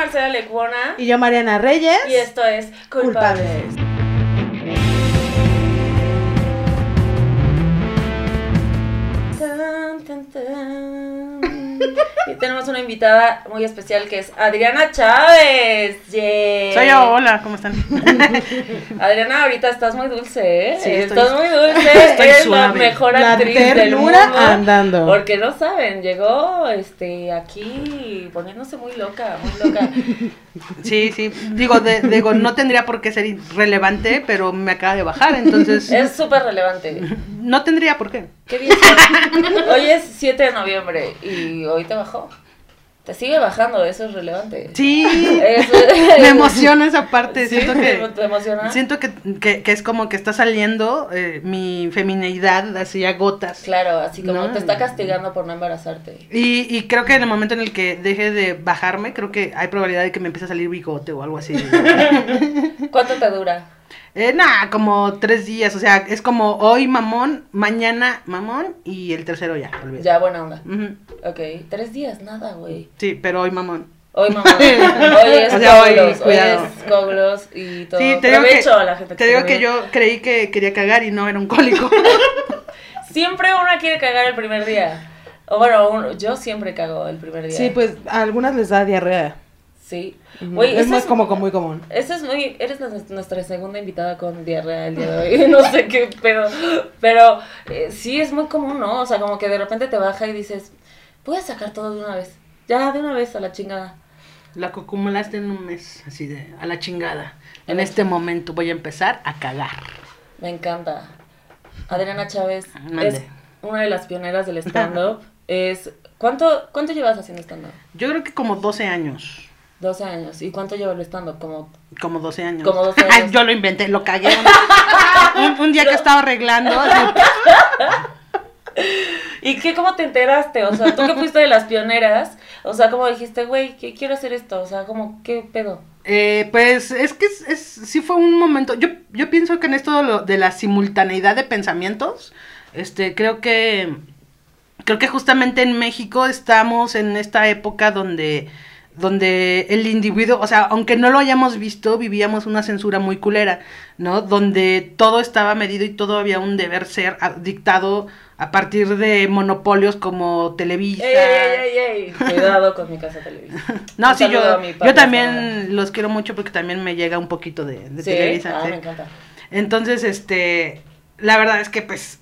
Marcela Lecuona. Y yo, Mariana Reyes. Y esto es Culpables. Y tenemos una invitada muy especial que es Adriana Chávez. Yay. Soy yo, hola, ¿cómo están? Adriana, ahorita estás muy dulce, ¿eh? Sí, estoy- estás muy dulce. estoy Eres la suave. mejor La actriz del mundo. ternura andando. Porque no saben, llegó este aquí poniéndose muy loca, muy loca. Sí, sí, digo, de- digo, no tendría por qué ser relevante, pero me acaba de bajar, entonces Es súper relevante. no tendría por qué. ¿Qué día es? Hoy es 7 de noviembre y hoy te bajó. Te sigue bajando, eso es relevante. Sí, Eso- me emociona esa parte, Sí, siento ¿te- que ¿Te emociona? siento que, que, que es como que está saliendo eh, mi femineidad así a gotas. Claro, así como No. te está castigando por no embarazarte. Y, y creo que en el momento en el que deje de bajarme, creo que hay probabilidad de que me empiece a salir bigote o algo así. ¿Cuánto te dura? Eh, nah, como tres días, o sea, es como hoy mamón, mañana mamón y el tercero ya, olvídate. Ya, buena onda. Ujú. Ok, tres días, nada, güey. Sí, pero hoy mamón. Hoy, mamá. Hoy es O sea, hoy, coglos, hoy, cuidado. es coglos y todo. Sí, te digo, que, a la gente te digo que yo creí que quería cagar y no era un cólico. Siempre una quiere cagar el primer día. O bueno, un- yo siempre cago el primer día. Sí, pues a algunas les da diarrea. Sí. Es eso más como, muy común. Esa es muy, eres nues- nuestra segunda invitada con diarrea el día de hoy, no sé qué, pero, pero eh, sí es muy común, ¿no? O sea, como que de repente te baja y dices, voy a sacar todo de una vez, ya de una vez a la chingada. La acumulaste en un mes, así de a la chingada. En este momento voy a empezar a cagar. Me encanta. Adriana Chávez Mande. es una de las pioneras del stand-up. es, ¿cuánto, ¿Cuánto llevas haciendo stand-up? Yo creo que como 12 años. 12 años. ¿Y cuánto lleva el stand-up? Como Como 12 años. Como 12 años. Yo lo inventé, lo cagué. un, un día que estaba arreglando, ¿Y qué, cómo te enteraste? O sea, tú que fuiste de las pioneras, o sea, ¿cómo dijiste, güey, que quiero hacer esto? O sea, como, ¿qué pedo? Eh, pues es que es, es- sí fue un momento. Yo, yo pienso que en esto de, lo- de la simultaneidad de pensamientos, este, creo que creo que justamente en México estamos en esta época donde donde el individuo, o sea, aunque no lo hayamos visto, vivíamos una censura muy culera, ¿no? Donde todo estaba medido y todo había un deber ser ah, dictado a partir de monopolios como Televisa. ¡Ey, ey, ey, ey! Cuidado con mi casa televisión. No, Un sí, yo, yo también los quiero mucho porque también me llega un poquito de, de Sí, Televisa. ah, sí. me encanta. Entonces, este, la verdad es que pues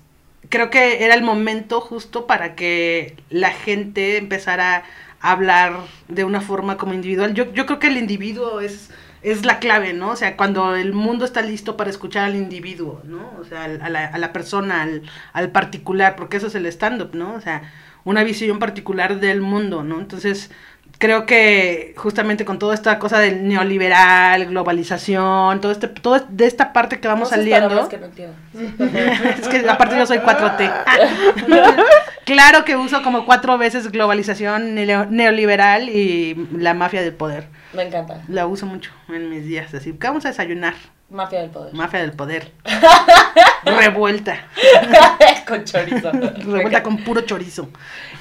creo que era el momento justo para que la gente empezara a hablar de una forma como individual. Yo, yo creo que el individuo es, es la clave, ¿no? O sea, cuando el mundo está listo para escuchar al individuo, ¿no? O sea, al- a la, a la persona, al, al particular, porque eso es el stand-up, ¿no? O sea, una visión particular del mundo, ¿no? Entonces, creo que justamente con toda esta cosa del neoliberal, globalización, todo este, todo de esta parte que vamos Cosas saliendo. que no es que aparte yo soy 4T. claro que uso como cuatro veces globalización, neo- neoliberal y la mafia del poder. Me encanta. La uso mucho en mis días, así. ¿Qué vamos a desayunar? Mafia del poder. Mafia del poder. Revuelta. Con chorizo. Revuelta con puro chorizo.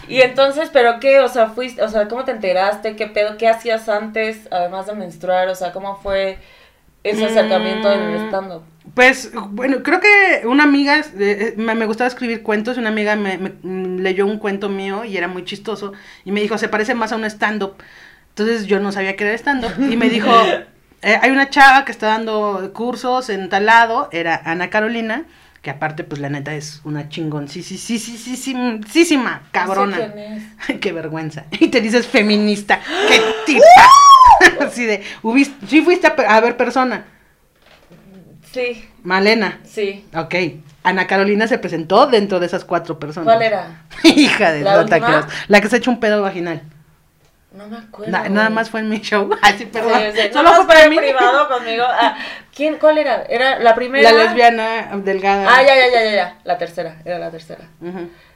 Y entonces, ¿pero qué? O sea, fuiste, o sea, ¿cómo te enteraste? ¿Qué pedo? ¿Qué hacías antes, además de menstruar? O sea, ¿cómo fue ese acercamiento en el Mm. stand-up? Pues, bueno, creo que una amiga, eh, eh, me, me gustaba escribir cuentos, una amiga me, me, mm, leyó un cuento mío y era muy chistoso, y me dijo, se parece más a un stand-up. Entonces yo no sabía que era stand-up, y me dijo, eh, hay una chava que está dando cursos en tal lado, era Ana Carolina, que aparte, pues la neta es una chingón, sí, sí, sí, sí, sí, sí, sí, cabrona. Sé quién es. Qué vergüenza. Y te dices feminista. ¡Qué tipa! Así de, hubiste, sí fuiste a, a ver persona. Sí, Malena. sí. Ok. Ana Carolina se presentó dentro de esas cuatro personas. ¿Cuál era? Hija de ¿La. La que se echó un pedo vaginal. No me acuerdo. Na- nada más fue en mi show. Ay, sí, perdón. Sí, sí, Solo fue para mí. privado conmigo. Ah, ¿Quién? ¿Cuál era? ¿Era la primera? La lesbiana delgada. Ah, ya, ya, ya, ya, ya. La tercera, era la tercera.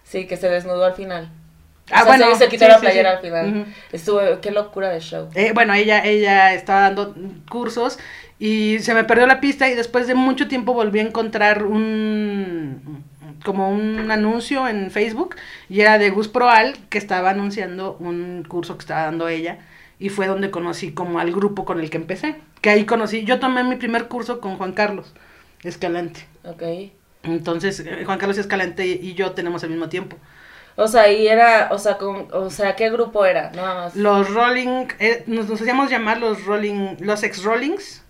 Sí, que se desnudó al final. O Ah, sea, bueno, se, se quitó sí, la playera al final. Ujú. Estuvo, qué locura de show. Eh, bueno, ella, ella estaba dando cursos y se me perdió la pista y después de mucho tiempo volví a encontrar un como un anuncio en Facebook y era de Gus Proal que estaba anunciando un curso que estaba dando ella y fue donde conocí como al grupo con el que empecé. Que ahí conocí, yo tomé mi primer curso con Juan Carlos Escalante. Ok. Entonces, eh, Juan Carlos Escalante y yo tenemos el mismo tiempo. O sea, y era, o sea, con, o sea, ¿qué grupo era? Nada más. Los Rolling, eh, nos, nos hacíamos llamar los Rolling, los ex Rollings.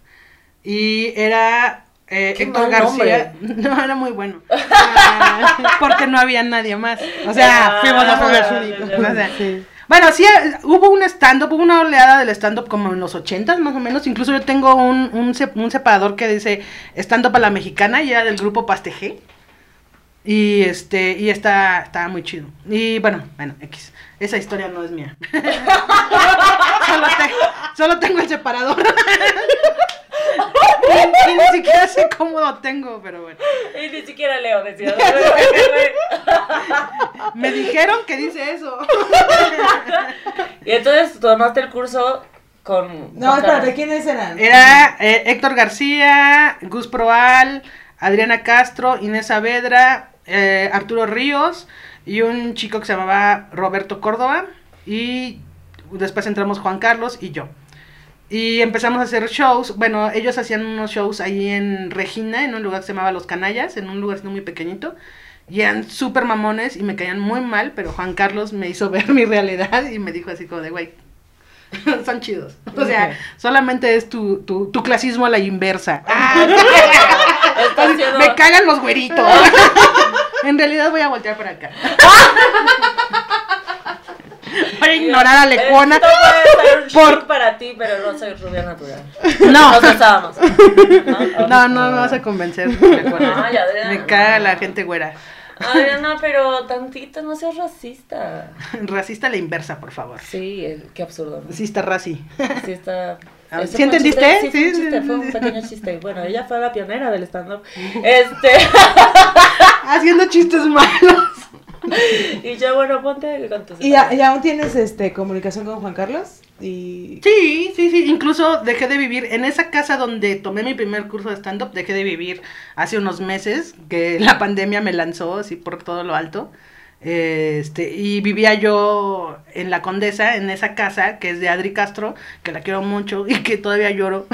Y era eh, Héctor García. No, era muy bueno. Ah, porque no había nadie más. O sea, Ah, fuimos los. O sea, Sí. Bueno, sí, eh, hubo un stand-up, hubo una oleada del stand-up como en los ochentas más o menos. Incluso yo tengo un, un, sep- un separador que dice stand-up a la mexicana y era del grupo Pastejé. Y este, y está, estaba muy chido. Y bueno, bueno, X. Esa historia no es mía. solo, te- solo tengo el separador. y, y ni siquiera sé cómo lo tengo, pero bueno. Y ni siquiera leo, decía. Me dijeron que dice eso. y entonces tomaste el curso con. No, espérate. ¿quiénes eran? Era eh, Héctor García, Gus Proal, Adriana Castro, Inés Saavedra, eh, Arturo Ríos y un chico que se llamaba Roberto Córdoba. Y después entramos Juan Carlos y yo. Y empezamos a hacer shows. Bueno, ellos hacían unos shows ahí en Regina, en un lugar que se llamaba Los Canallas, en un lugar muy pequeñito. Y eran súper mamones y me caían muy mal, pero Juan Carlos me hizo ver mi realidad y me dijo así como de, güey, son chidos. O sea, solamente es tu, tu, tu clasismo a la inversa. Haciendo- Me cagan los güeritos. en realidad voy a voltear para acá. Voy a ignorar a Lecuona. Esto puede ser un por- shock para ti, pero no soy rubia natural. No. Nos besábamos. No, no me vas a convencer. Lecuona. Ay, Adriana. Me caga la gente güera. Adriana, pero tantito, no seas racista. Racista a la inversa, por favor. Sí, qué absurdo. ¿no? Sí está raci. Sí está... Ah, ¿sí fue entendiste? chiste, Sí, fue un Sí, chiste, fue un pequeño chiste. Bueno, ella fue la pionera del stand-up. Este... Haciendo chistes malos. y yo, bueno, ponte con tus... ¿Y, a- y aún tienes este comunicación con Juan Carlos? Y... Sí, sí, sí. Incluso dejé de vivir en esa casa donde tomé mi primer curso de stand-up. Dejé de vivir hace unos meses que la pandemia me lanzó así por todo lo alto. Este, y vivía yo en la Condesa, en esa casa que es de Adri Castro, que la quiero mucho y que todavía lloro.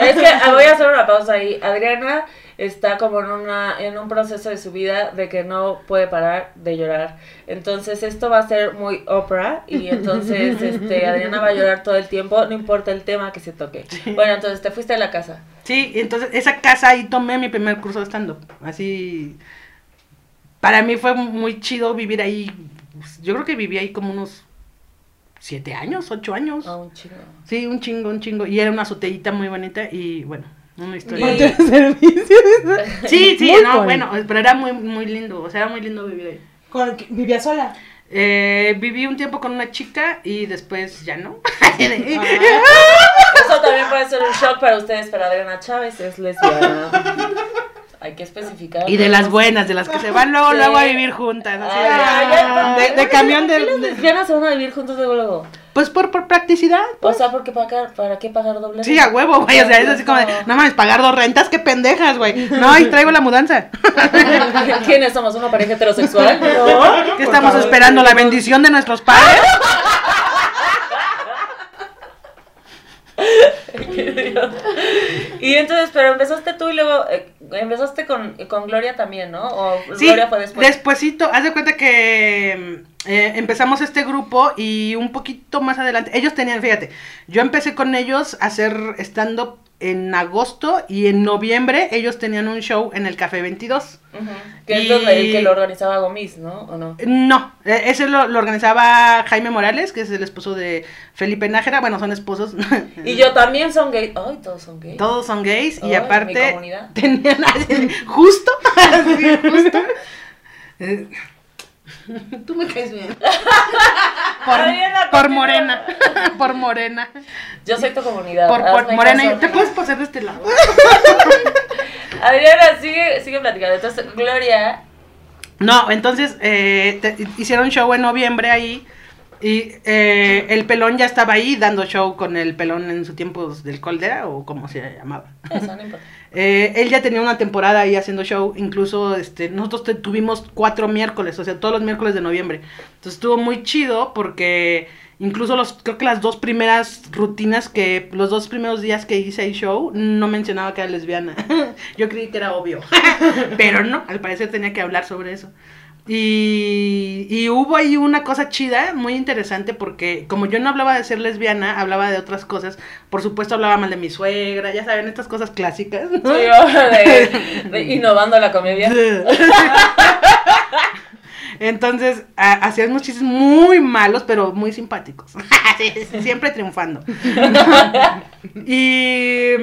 Es que ah, voy a hacer una pausa ahí. Adriana está como en una en un proceso de su vida de que no puede parar de llorar. Entonces esto va a ser muy Oprah y entonces este Adriana va a llorar todo el tiempo, no importa el tema que se toque. Bueno, entonces te fuiste a la casa. Sí, entonces esa casa ahí tomé mi primer curso de stand-up. Así, para mí fue muy chido vivir ahí. Yo creo que viví ahí como unos siete años, ocho años. A un chingo. Sí, un chingo, un chingo. Y era una azoteíta muy bonita y bueno, una historia. Y- de servicio. Sí, sí, Muy no, bueno, pero era muy, muy lindo. O sea, era muy lindo vivir ahí. Con, ¿Vivía sola? Eh, viví un tiempo con una chica y después ya no. Eso también puede ser un shock para ustedes, pero Adriana Chávez es lesbiana. Hay que especificar. y de las buenas, de las que se van luego, Sí. luego a vivir juntas. así de- Ay, ay, ay, de, de camión de, Las de- lesbianas se van a vivir juntos luego luego. Pues por, por practicidad. O sea, ¿por qué pagar, ¿para qué pagar doble? Sí, a huevo, güey. O sea, es así como de, no mames, pagar dos rentas, qué pendejas, güey. No, y traigo la mudanza. ¿Quiénes somos? ¿Una pareja heterosexual? No. ¿Qué estamos esperando? ¿La bendición de nuestros padres? y entonces, pero empezaste tú y luego eh, empezaste con, con Gloria también, ¿no? O Sí, Gloria fue después. despuésito, haz de cuenta que eh, empezamos este grupo y un poquito más adelante, ellos tenían, fíjate, yo empecé con ellos a hacer stand-up en agosto y en noviembre ellos tenían un show en el Café 22. Ujú. Que es Y- el que lo organizaba Gomis, ¿no? ¿O no? No, eh, ese lo, lo organizaba Jaime Morales, que es el esposo de Felipe Nájera, bueno, son esposos. Y yo también son gay. Ay, todos son gay. Todos son gays Ay, y aparte tenían justo, justo. Tú me caes bien. Por, morena, por morena, Yo soy tu comunidad. por, morena. caso. ¿Te puedes pasar de este lado? Adriana, sigue, sigue platicando. Entonces, Gloria. No, entonces eh, te- hicieron show en noviembre ahí y eh, el pelón ya estaba ahí dando show con el pelón en su tiempo del Coldera o como se llamaba. Eso no importa. Eh, él ya tenía una temporada ahí haciendo show, incluso este, nosotros te- tuvimos cuatro miércoles, o sea, todos los miércoles de noviembre. Entonces estuvo muy chido porque Incluso los, creo que las dos primeras rutinas que, los dos primeros días que hice el show, no mencionaba que era lesbiana. Yo creí que era obvio. Pero no, al parecer tenía que hablar sobre eso. Y, y hubo ahí una cosa chida, muy interesante, porque como yo no hablaba de ser lesbiana, hablaba de otras cosas. Por supuesto, hablaba mal de mi suegra, ya saben, estas cosas clásicas. ¿no? Sí, de, de innovando la comedia. Entonces, ha- hacían unos chistes muy malos, pero muy simpáticos. Siempre triunfando. y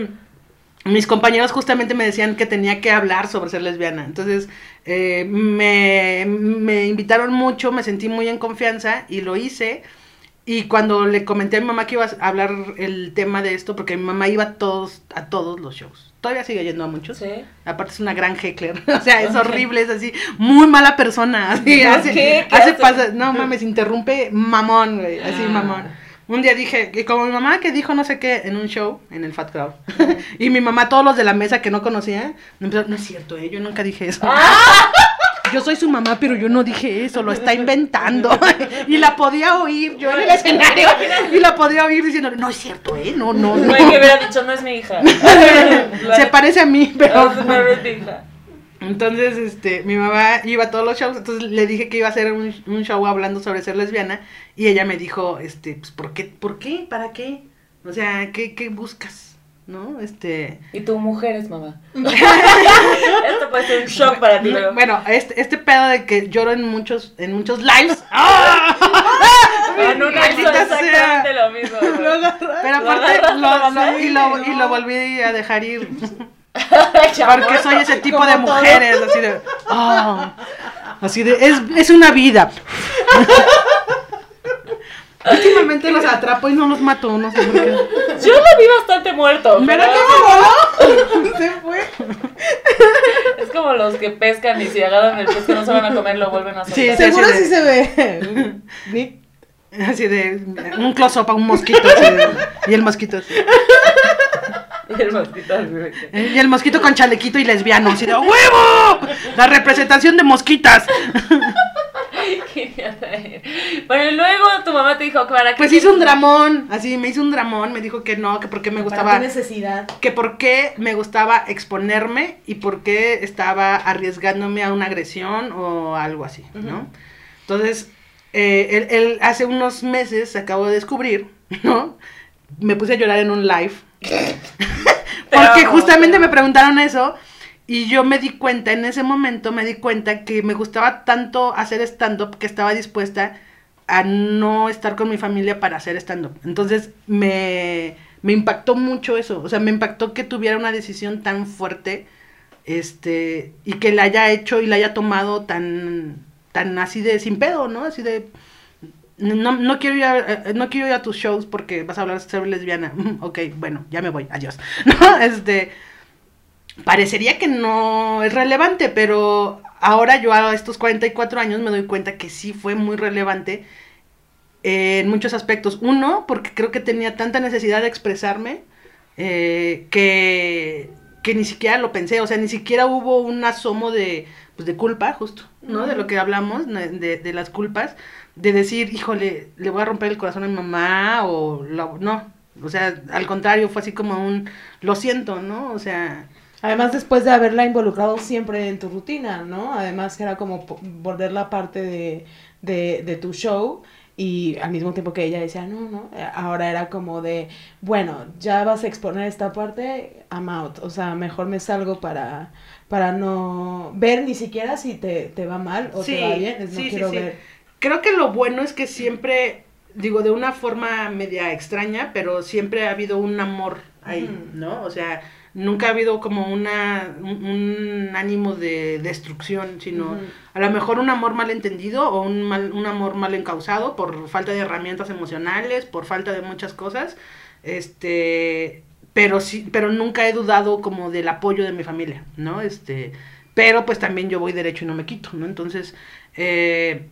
mis compañeros justamente me decían que tenía que hablar sobre ser lesbiana. Entonces, eh, me, me invitaron mucho, me sentí muy en confianza y lo hice. Y cuando le comenté a mi mamá que iba a hablar el tema de esto, porque mi mamá iba a todos, a todos los shows. Todavía sigue yendo a muchos. Sí. Aparte es una gran heckler, o sea, es horrible, es así, muy mala persona, así, ¿Por hace, qué? ¿Qué hace hace? pasa- no mames, interrumpe mamón, güey, así Ah. mamón. Un día dije, y como mi mamá que dijo no sé qué en un show, en el Fat Crowd, y mi mamá, todos los de la mesa que no conocía, me empezaron, no es cierto, eh, yo nunca dije eso. Ah. Yo soy su mamá, pero yo no dije eso, lo está inventando. y la podía oír yo en el escenario, y la podía oír diciendo, no es cierto, eh, no, no, no. No hay que hubiera dicho, no es mi hija. Se parece a mí, pero... No es mi hija. Entonces, este, mi mamá iba a todos los shows, entonces le dije que iba a hacer un, un show hablando sobre ser lesbiana y ella me dijo, este, pues, ¿por qué? ¿Por qué? ¿Para qué? O sea, ¿qué, qué buscas? ¿No? Este... Y tu mujer es mamá. Esto puede ser un shock para ti. Bueno, este, este pedo de que lloro en muchos, en muchos lives. ¡Ah! En sea. exactamente lo mismo. Pero aparte, lo lo, y, lo, y lo volví a dejar ir. Porque soy ese tipo de todo. mujeres, así de. ah, así de. Es, es una vida. Últimamente los atrapo y no los mato, no sé por qué. Yo lo vi bastante muerto. Pero ¿Verdad Se fue. es como los que pescan y si agarran el pez que no se van a comer, lo vuelven a soltar. sí. Seguro de- sí se ve. Nick. Así de. Un close-up a un mosquito. así de- y el mosquito. así. Y el mosquito así de que- Y el mosquito con chalequito y lesbiano. Así de. ¡A ¡Huevo! La representación de mosquitas. Traer. Bueno, luego tu mamá te dijo, ¿para qué? Pues hizo un dramón. Así me hizo un dramón. Me dijo que no, que porque me ¿Para gustaba. qué necesidad? que por qué me gustaba exponerme y por qué estaba arriesgándome a una agresión o algo así, ¿no? Entonces, eh, él, él hace unos meses acabo de descubrir, ¿no? Me puse a llorar en un live. Porque amo, justamente te me preguntaron eso y yo me di cuenta, en ese momento me di cuenta que me gustaba tanto hacer stand-up que estaba dispuesta a no estar con mi familia para hacer stand-up. Entonces me, me impactó mucho eso, o sea, me impactó que tuviera una decisión tan fuerte este y que la haya hecho y la haya tomado tan tan así de sin pedo, ¿no? Así de no, no quiero ir a, eh, no quiero ir a tus shows porque vas a hablar ser lesbiana. Mm, ok, bueno, ya me voy, adiós. ¿No? Este parecería que no es relevante, pero ahora yo a estos 44 años me doy cuenta que sí fue muy relevante eh, en muchos aspectos. Uno, porque creo que tenía tanta necesidad de expresarme eh, que, que ni siquiera lo pensé, o sea, ni siquiera hubo un asomo de, pues, de culpa, justo, ¿no? De lo que hablamos, de las culpas, de decir, híjole, le voy a romper el corazón a mi mamá, o lo- no, o sea, al contrario, fue así como un, lo siento, ¿no? O sea, Además, después de haberla involucrado siempre en tu rutina, ¿no? Además, era como volverla parte de, de, de tu show. Y al mismo tiempo que ella decía, no, no, eh, ahora era como de, bueno, ya vas a exponer esta parte, I'm out. O sea, mejor me salgo para, para no ver ni siquiera si te, te va mal o Sí, te va bien. Es, no sí, sí, quiero sí. ver. Creo que lo bueno es que siempre, digo, de una forma media extraña, pero siempre ha habido un amor ahí. ¿no? O sea, nunca ha habido como una, un, un ánimo de destrucción, sino a lo mejor un amor mal entendido o un, mal, un amor mal encausado por falta de herramientas emocionales, por falta de muchas cosas, este, pero sí, pero nunca he dudado como del apoyo de mi familia, ¿no? Este, pero pues también yo voy derecho y no me quito, ¿no? Entonces, eh,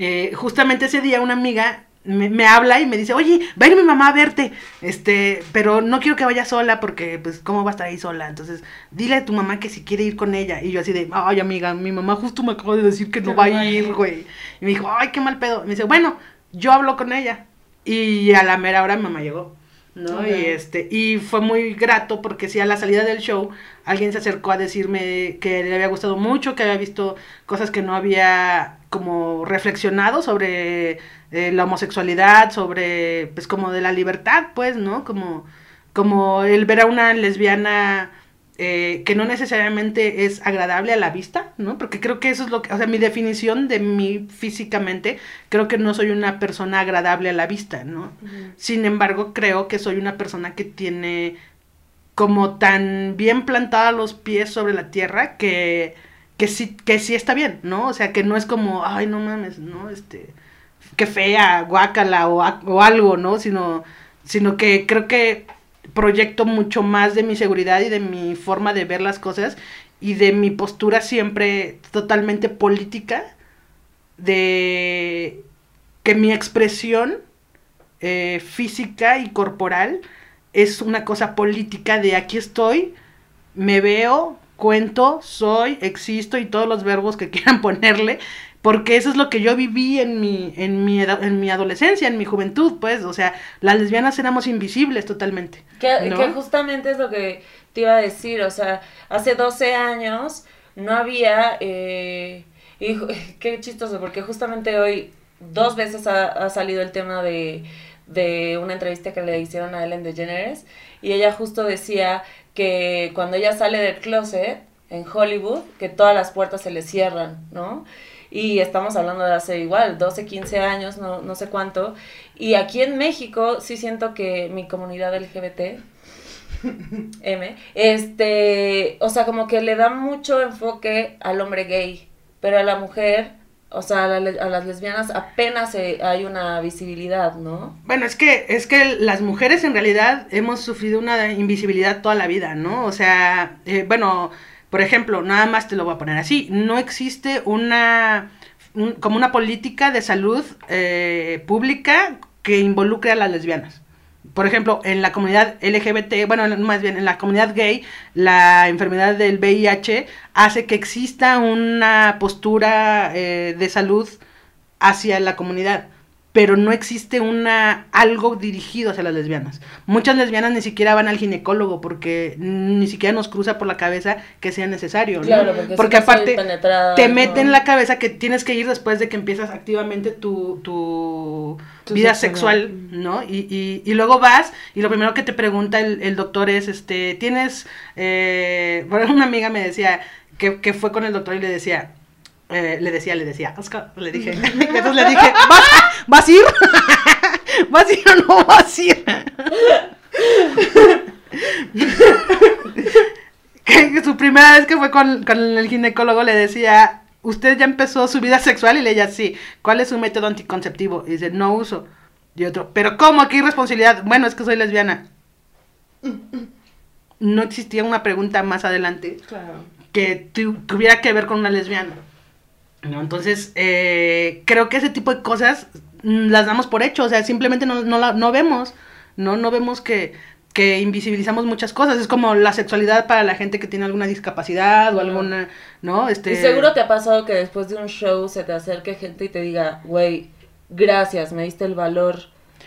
eh, justamente ese día una amiga me, me habla y me dice, oye, va a ir mi mamá a verte, este, pero no quiero que vaya sola porque, pues, ¿cómo va a estar ahí sola? Entonces, dile a tu mamá que si quiere ir con ella. Y yo así de, ay, amiga, mi mamá justo me acaba de decir que no va a ir, güey. Y me dijo, ay, qué mal pedo. Y me dice, bueno, yo hablo con ella. Y a la mera hora mi mamá llegó. ¿no? Y este, y fue muy grato porque si a la salida del show alguien se acercó a decirme que le había gustado mucho, que había visto cosas que no había como reflexionado sobre eh, la homosexualidad, sobre pues como de la libertad, pues, ¿no? Como, como el ver a una lesbiana eh, que no necesariamente es agradable a la vista, ¿no? Porque creo que eso es lo que, o sea, mi definición de mí físicamente, creo que no soy una persona agradable a la vista, ¿no? Sin embargo, creo que soy una persona que tiene como tan bien plantada los pies sobre la tierra que, que sí, que sí está bien, ¿no? O sea, que no es como, ay, no mames, ¿no? Este, qué fea, guácala o, o algo, ¿no? Sino, sino que creo que proyecto mucho más de mi seguridad y de mi forma de ver las cosas y de mi postura siempre totalmente política de que mi expresión eh, física y corporal es una cosa política de aquí estoy, me veo, cuento, soy, existo y todos los verbos que quieran ponerle, porque eso es lo que yo viví en mi, en mi, eda- en mi adolescencia, en mi juventud, pues, o sea, las lesbianas éramos invisibles totalmente. Que, ¿no? que justamente es lo que te iba a decir, o sea, hace 12 años no había, eh, y qué chistoso, porque justamente hoy dos veces ha, ha salido el tema de, de una entrevista que le hicieron a Ellen DeGeneres, y ella justo decía que cuando ella sale del closet en Hollywood, que todas las puertas se le cierran, ¿no? Y estamos hablando de hace igual, 12, 15 años, no, no sé cuánto. Y aquí en México sí siento que mi comunidad LGBT, M, este, o sea, como que le da mucho enfoque al hombre gay, pero a la mujer, o sea, a, la a las lesbianas apenas eh, hay una visibilidad, ¿no? Bueno, es que, es que las mujeres en realidad hemos sufrido una invisibilidad toda la vida, ¿no? O sea, eh, bueno, por ejemplo, nada más te lo voy a poner así, no existe una, un- como una política de salud eh, pública que involucre a las lesbianas. Por ejemplo, en la comunidad LGBT, bueno, más bien en la comunidad gay, la enfermedad del VIH hace que exista una postura eh, de salud hacia la comunidad, pero no existe una algo dirigido hacia las lesbianas. Muchas lesbianas ni siquiera van al ginecólogo porque ni siquiera nos cruza por la cabeza que sea necesario, ¿no? Claro, porque, porque aparte te ¿no? mete en la cabeza que tienes que ir después de que empiezas activamente tu, tu, Tu vida sexual, ¿no? Y, y, y luego vas y lo primero que te pregunta el, el doctor es, este, tienes, eh, bueno, una amiga me decía que, que fue con el doctor y le decía, eh, le decía, le decía, Oscar, le dije, entonces le dije, ¿vas, ¿vas a ir? ¿Vas a ir o no vas a ir? que su primera vez que fue con, con el ginecólogo le decía, ¿usted ya empezó su vida sexual? Y le decía, sí, ¿cuál es su método anticonceptivo? Y dice, no uso. Y otro, ¿pero cómo? ¿Qué irresponsabilidad? Bueno, es que soy lesbiana. No existía una pregunta más adelante Claro. que tu- tuviera que ver con una lesbiana. ¿No? Entonces, eh, creo que ese tipo de cosas mm, las damos por hecho, o sea, simplemente no, no, la- no vemos, ¿no? No vemos que, que invisibilizamos muchas cosas, es como la sexualidad para la gente que tiene alguna discapacidad o alguna, ¿no? Este... Y seguro te ha pasado que después de un show se te acerque gente y te diga, güey, gracias, me diste el valor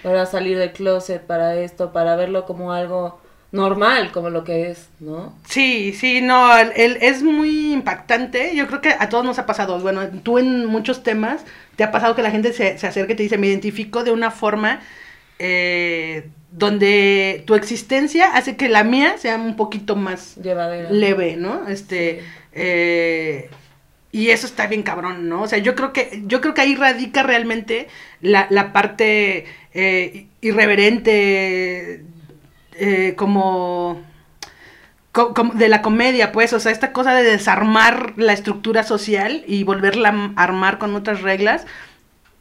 para salir del closet, para esto, para verlo como algo normal, como lo que es, ¿no? Sí, sí, no, el, el- es muy impactante. Yo creo que a todos nos ha pasado. Bueno, tú en muchos temas te ha pasado que la gente se, se acerca y te dice, me identifico de una forma eh, donde tu existencia hace que la mía sea un poquito más Llevadera. leve, ¿no? Este, eh, y eso está bien cabrón, ¿no? O sea, yo creo que, yo creo que ahí radica realmente la, la parte eh, irreverente, eh, como, co- como de la comedia, pues, o sea, esta cosa de desarmar la estructura social y volverla a armar con otras reglas,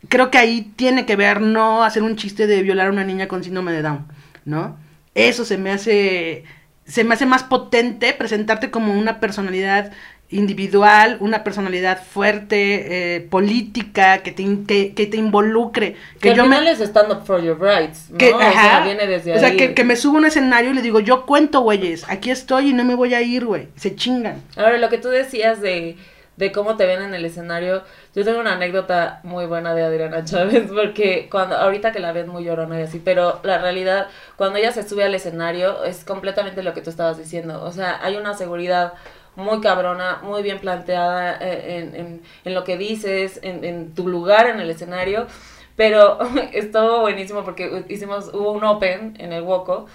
creo que ahí tiene que ver no hacer un chiste de violar a una niña con síndrome de Down, ¿no? Eso se me hace se me hace más potente presentarte como una personalidad individual, una personalidad fuerte, eh, política, que te, que, que te involucre. Que Que al yo final me, es stand up for your rights, ¿no? que, o sea, ajá, viene desde o sea, ahí. que, que me subo a un escenario y le digo, yo cuento, güeyes, aquí estoy y no me voy a ir, güey. Se chingan. Ahora, lo que tú decías de, de cómo te ven en el escenario. Yo tengo una anécdota muy buena de Adriana Chávez, porque cuando, ahorita que la ves muy llorona y así, pero la realidad, cuando ella se sube al escenario, es completamente lo que tú estabas diciendo. O sea, hay una seguridad muy cabrona, muy bien planteada eh, en, en, en lo que dices, en, en tu lugar en el escenario. Pero estuvo buenísimo porque hicimos, hubo un open en el Woco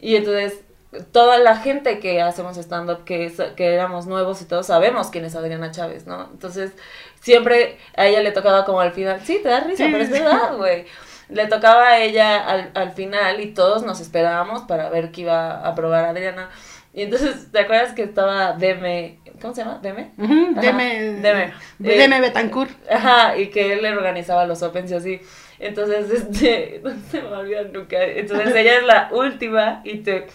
y entonces toda la gente que hacemos stand-up, que, que éramos nuevos y todos, sabemos quién es Adriana Chávez, ¿no? Entonces, siempre a ella le tocaba como al final, sí, te da risa, Sí, pero es verdad, güey. Le tocaba a ella al, al final y todos nos esperábamos para ver qué iba a probar Adriana. Y entonces, ¿te acuerdas que estaba Deme? ¿Cómo se llama? ¿Deme? Ujú, Ajá, Deme, Deme. Deme Betancourt. Ajá, y que él le organizaba los opens y así. Entonces, este, no se me va a olvidar nunca. Entonces, ella es la última y te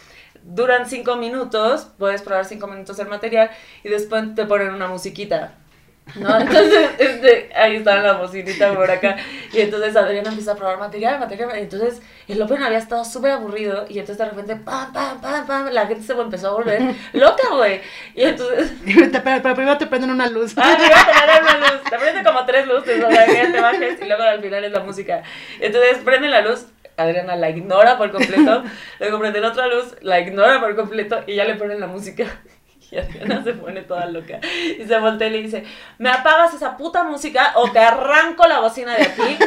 duran cinco minutos, puedes probar cinco minutos el material y después te ponen una musiquita. ¿No? Entonces, este, ahí está la bocinita por acá. Y entonces Adriana empieza a probar material, material. Y entonces el Open había estado súper aburrido. Y entonces de repente, pam, pam, pam, pam, la gente se empezó a volver loca, güey. Y entonces pero, pero primero te prenden una luz. Ah, me iba a tener una luz. Te prende como tres luces, o sea, que te bajes y luego al final es la música. Entonces prende la luz, Adriana la ignora por completo, luego prende la otra luz, la ignora por completo y ya le ponen la música. Y Adriana se pone toda loca. Y se voltea y le dice, me apagas esa puta música o te arranco la bocina de aquí.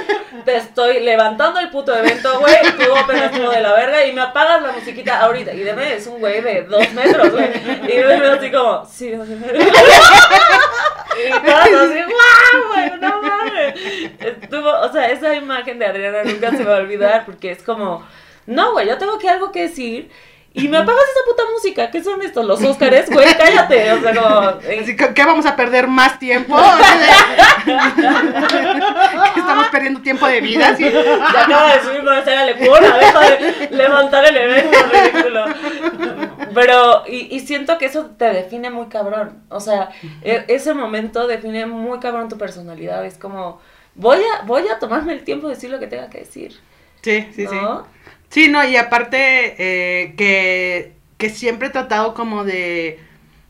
Te estoy levantando el puto evento, güey. Tu open estuvo de la verga y me apagas la musiquita ahorita. Y Deme es un güey de dos metros, güey. Y Deme así como, sí, y todas así, ¡guau, güey! ¡No mames! O sea, esa imagen de Adriana nunca se va a olvidar porque es como, no, güey, yo tengo que algo que decir y me apagas esa puta música. ¿Qué son estos? ¿Los Óscares? Güey, cállate. O sea, como. eh, Así que, ¿qué vamos a perder más tiempo? Estamos perdiendo tiempo de vida. Te acaba de subir con esa lecura, deja de levantar el evento, ridículo. Pero, y, y siento que eso te define muy cabrón. O sea, e- ese momento define muy cabrón tu personalidad. Es como, voy a, voy a tomarme el tiempo de decir lo que tenga que decir. Sí, sí, sí. ¿no? Sí, no, y aparte eh, que, que siempre he tratado como de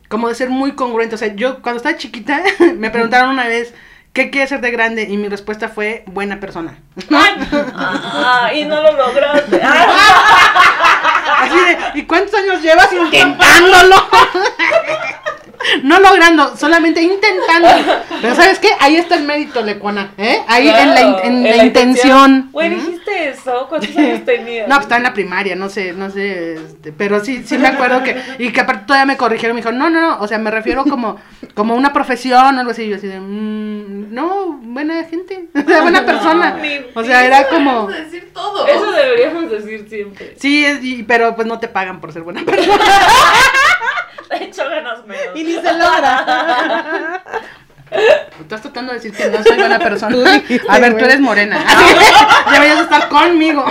como de ser muy congruente. O sea, yo cuando estaba chiquita me preguntaron una vez ¿qué quieres ser de grande? Y mi respuesta fue buena persona. ¡Ay! Ah, y no lo lograste. Así de, ¿y cuántos años llevas intentándolo? No logrando, solamente intentando. Pero ¿sabes qué? Ahí está el mérito, Lecuana, ¿eh? Ahí en la, in- en la intención. Güey, dijiste eso. ¿Cuántos años tenías? No, pues estaba en la primaria, no sé, no sé, este, pero sí, sí me acuerdo que, y que aparte todavía me corrigieron, me dijo, no, no, no, o sea, me refiero como, como una profesión o algo así, yo así de, "Mm, no, buena gente, o sea, buena persona, o sea, era como, decir todo. Eso deberíamos decir siempre. sí, es- y- pero pues no te pagan por ser buena persona. Hecho, ganas menos. Y ni se logra. Estás tratando de decir que no soy buena persona. A ver, tú eres morena. Deberías estar conmigo.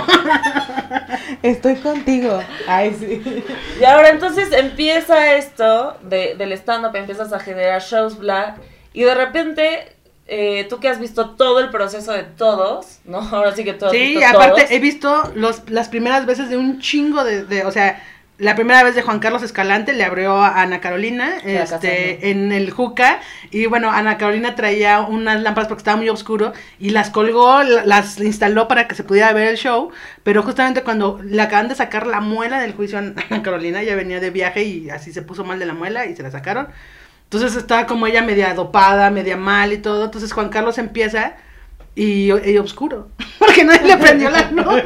Estoy contigo. Ay, sí. Y ahora entonces empieza esto de, del stand-up, empiezas a generar shows, bla, y de repente, eh, tú que has visto todo el proceso de todos, ¿no? Ahora sí que has Sí, visto aparte todos. he visto los, las primeras veces de un chingo de, de- o sea, la primera vez de Juan Carlos Escalante le abrió a Ana Carolina este, en el Juca y bueno, Ana Carolina traía unas lámparas porque estaba muy oscuro y las colgó, la- las instaló para que se pudiera ver el show, pero justamente cuando le acaban de sacar la muela del juicio a Ana Carolina, ella venía de viaje y así se puso mal de la muela y se la sacaron. Entonces estaba como ella media dopada, media mal y todo, entonces Juan Carlos empieza y, y oscuro, porque nadie le prendió la luz.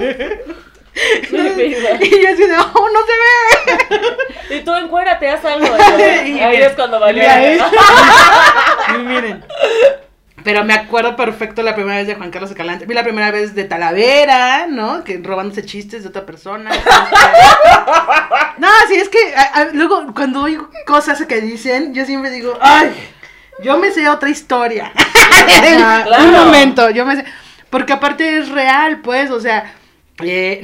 Y yo así de, oh, no se ve. Y tú encuérdate, haz algo. Y Ahí es cuando valió. miren. Pero me acuerdo perfecto la primera vez de Juan Carlos Escalante. Vi la primera vez de Talavera, ¿no? Que robándose chistes de otra persona. No, sí, es que a- a- luego cuando oigo cosas que dicen, yo siempre digo, ay, yo me sé otra historia. Claro. Un momento, yo me sé. Porque aparte es real, pues, o sea, eh,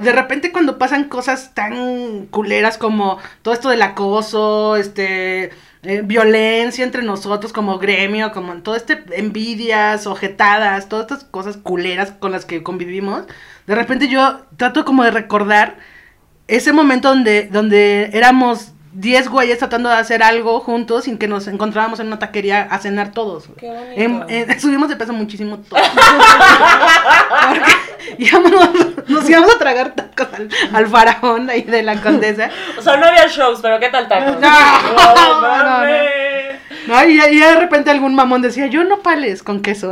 de repente cuando pasan cosas tan culeras como todo esto del acoso, este, eh, violencia entre nosotros como gremio, como todo este envidias, ojetadas, todas estas cosas culeras con las que convivimos, de repente yo trato como de recordar ese momento donde, donde éramos 10 güeyes tratando de hacer algo juntos sin que nos encontrábamos en una taquería a cenar todos. Qué bonito. Em- eh, subimos de peso muchísimo todos. Porque íbamos- nos íbamos a tragar tacos al, al faraón ahí de la condesa. O sea, no había shows, pero ¿qué tal tacos? No, No, no, no. No, y, y de repente algún mamón decía, yo no pales con queso.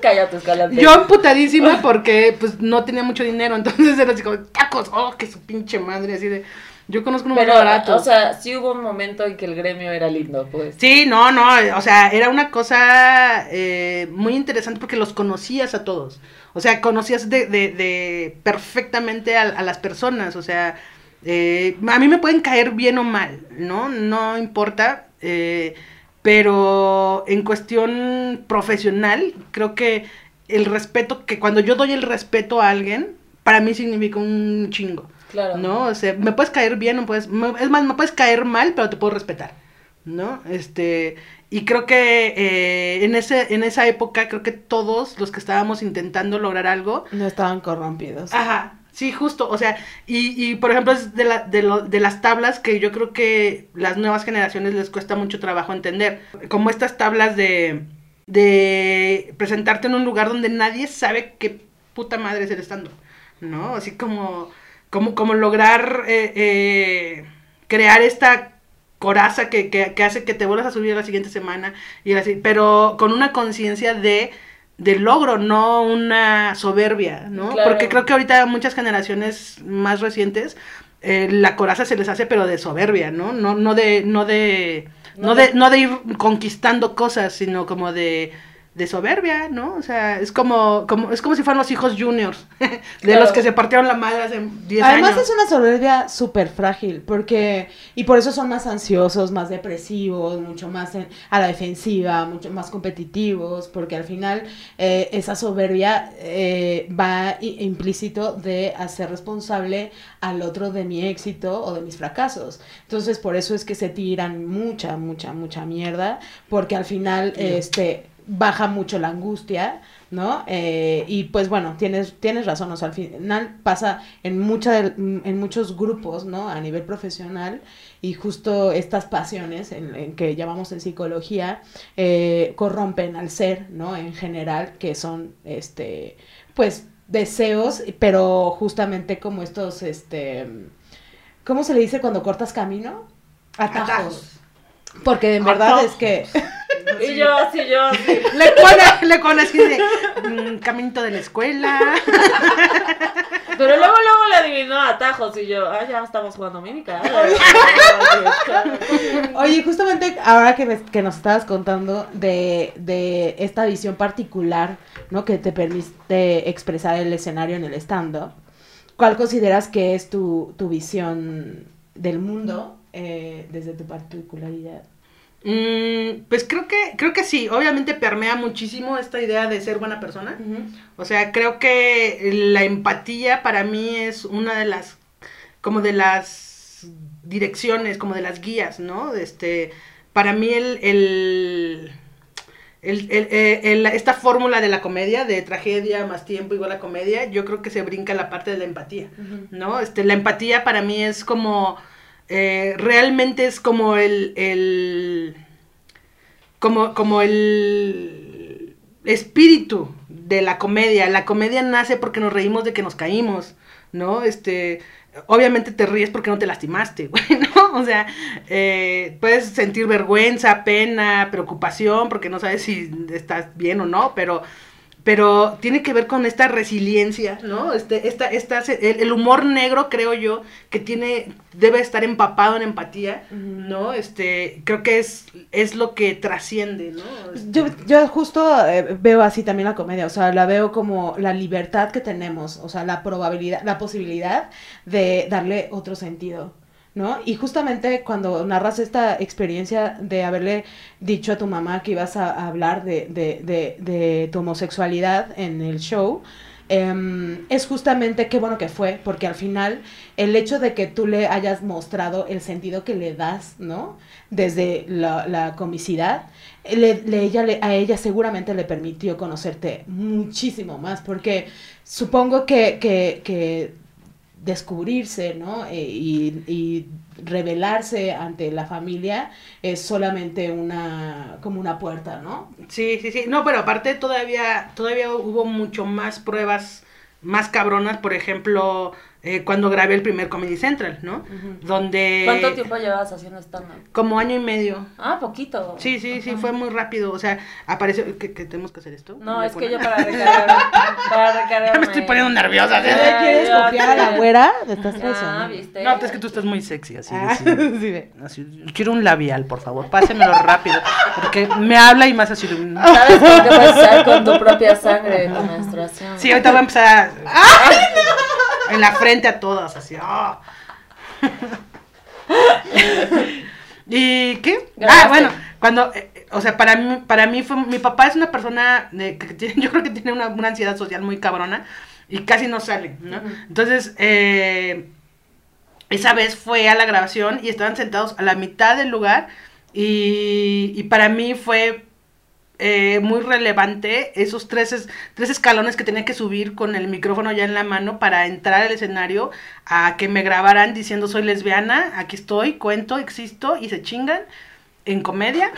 Cállate. Yo emputadísima porque pues no tenía mucho dinero, entonces era así como, tacos, oh, que su pinche madre, así de, yo conozco unos Pero, más baratos. o sea, sí hubo un momento en que el gremio era lindo, pues. Sí, no, no, o sea, era una cosa eh, muy interesante porque los conocías a todos. O sea, conocías de, de, de perfectamente a, a las personas. O sea, eh, a mí me pueden caer bien o mal, ¿no? No importa. eh, pero en cuestión profesional, creo que el respeto, que cuando yo doy el respeto a alguien, para mí significa un chingo. Claro. ¿no? O sea, me puedes caer bien, o puedes, me- es más, me puedes caer mal, pero te puedo respetar, ¿no? Este, y creo que eh, en, ese, en esa época, creo que todos los que estábamos intentando lograr algo, No estaban corrompidos. ajá, sí, justo, o sea, y, y por ejemplo, es de, la, de, lo- de las tablas que yo creo que las nuevas generaciones les cuesta mucho trabajo entender, como estas tablas de, de presentarte en un lugar donde nadie sabe qué puta madre es el estando, ¿no? Así como, como, como lograr eh, eh, crear esta coraza que, que, que hace que te vuelvas a subir la siguiente semana, y así, pero con una conciencia de de logro, no una soberbia, ¿no? Claro. Porque creo que ahorita muchas generaciones más recientes eh, la coraza se les hace pero de soberbia, ¿no? No, no de, no de, No no de- de, no de ir conquistando cosas, sino como de, de soberbia, ¿no? O sea, es como, como, es como si fueran los hijos juniors, de Claro. los que se partieron la madre hace 10 Además años. es una soberbia súper frágil, porque, y por eso son más ansiosos, más depresivos, mucho más en- a la defensiva, mucho más competitivos, porque al final eh, esa soberbia eh, va implícito de hacer responsable al otro de mi éxito o de mis fracasos. Entonces por eso es que se tiran mucha, mucha, mucha mierda, porque al final, este baja mucho la angustia, ¿no? Eh, y pues bueno, tienes, tienes razón, o sea, al final pasa en, mucha, en muchos grupos, ¿no? A nivel profesional y justo estas pasiones en, en que llamamos en psicología eh, corrompen al ser, ¿no? En general, que son, este, pues, deseos, pero justamente como estos, este, ¿cómo se le dice cuando cortas camino? Atajos. Atajos. Porque en verdad es que... Y yo, sí, yo, sí. Le pone, le pone así de mm, caminito de la escuela. Pero luego, luego le adivinó a atajos y yo, ah, ya estamos jugando mímica. Oye, justamente ahora que, me- que nos estabas contando de, de esta visión particular, ¿no? Que te permite expresar el escenario en el stand-up, ¿cuál consideras que es tu, tu visión del mundo eh, desde tu particularidad? Mm, pues creo que, creo que sí, obviamente permea muchísimo esta idea de ser buena persona. O sea, creo que la empatía para mí es una de las, como de las direcciones, como de las guías, ¿no? Este, para mí el, el, el- el- eh, el- esta fórmula de la comedia, de tragedia más tiempo igual a comedia, yo creo que se brinca la parte de la empatía. ¿no? Este, la empatía para mí es como, eh, realmente es como el, el, como, como el espíritu de la comedia. La comedia nace porque nos reímos de que nos caímos, ¿no? Este, obviamente te ríes porque no te lastimaste, ¿no? O sea, eh, puedes sentir vergüenza, pena, preocupación, porque no sabes si estás bien o no, pero pero tiene que ver con esta resiliencia, ¿no? Este, esta, esta, el, el humor negro, creo yo, que tiene, debe estar empapado en empatía, ¿no? Este, creo que es, es lo que trasciende, ¿no? Este, Yo, yo justo eh, veo así también la comedia, o sea, la veo como la libertad que tenemos, o sea, la probabilidad, la posibilidad de darle otro sentido, ¿no? Y justamente cuando narras esta experiencia de haberle dicho a tu mamá que ibas a, hablar de, de, de, tu homosexualidad en el show, em, es justamente qué bueno que fue, porque al final el hecho de que tú le hayas mostrado el sentido que le das, ¿no? Desde la, comicidad, le, le- ella, le- a ella seguramente le permitió conocerte muchísimo más, porque supongo que, que descubrirse, ¿no? Eh, y, y revelarse ante la familia es solamente una, como una puerta, ¿no? Sí, sí, sí. No, pero aparte todavía, todavía hubo mucho más pruebas más cabronas, por ejemplo, eh, cuando grabé el primer Comedy Central, ¿no? Donde... ¿Cuánto tiempo llevabas haciendo stand-up? Como año y medio. Ah, poquito. Sí, sí, sí, fue muy rápido. O sea, apareció... ¿Que, que tenemos que hacer esto? No, ¿Me es que yo para recargar. para recargar. Ya me estoy poniendo nerviosa. ¿sí? Ya, ¿Quieres copiar a la güera? Te estás Ah, traicionando. ¿viste? No, pues es que tú estás muy sexy, así. Ah, así. sí, ve. Así, quiero un labial, por favor, pásemelo rápido. Porque me habla y más así. de- ¿Sabes qué puedes hacer con tu propia sangre de tu menstruación? Sí, ahorita voy a empezar a... En la frente a todas, así. ah. ¿Y qué? Ah, bueno, cuando... eh, eh, o sea, para mí, para mí fue... Mi papá es una persona eh, que tiene, yo creo que tiene una, una ansiedad social muy cabrona y casi no sale, ¿no? Entonces, eh, esa vez fue a la grabación y estaban sentados a la mitad del lugar y, y para mí fue eh, muy relevante esos tres, es- tres escalones que tenía que subir con el micrófono ya en la mano para entrar al escenario a que me grabaran diciendo soy lesbiana, aquí estoy, cuento, existo y se chingan en comedia,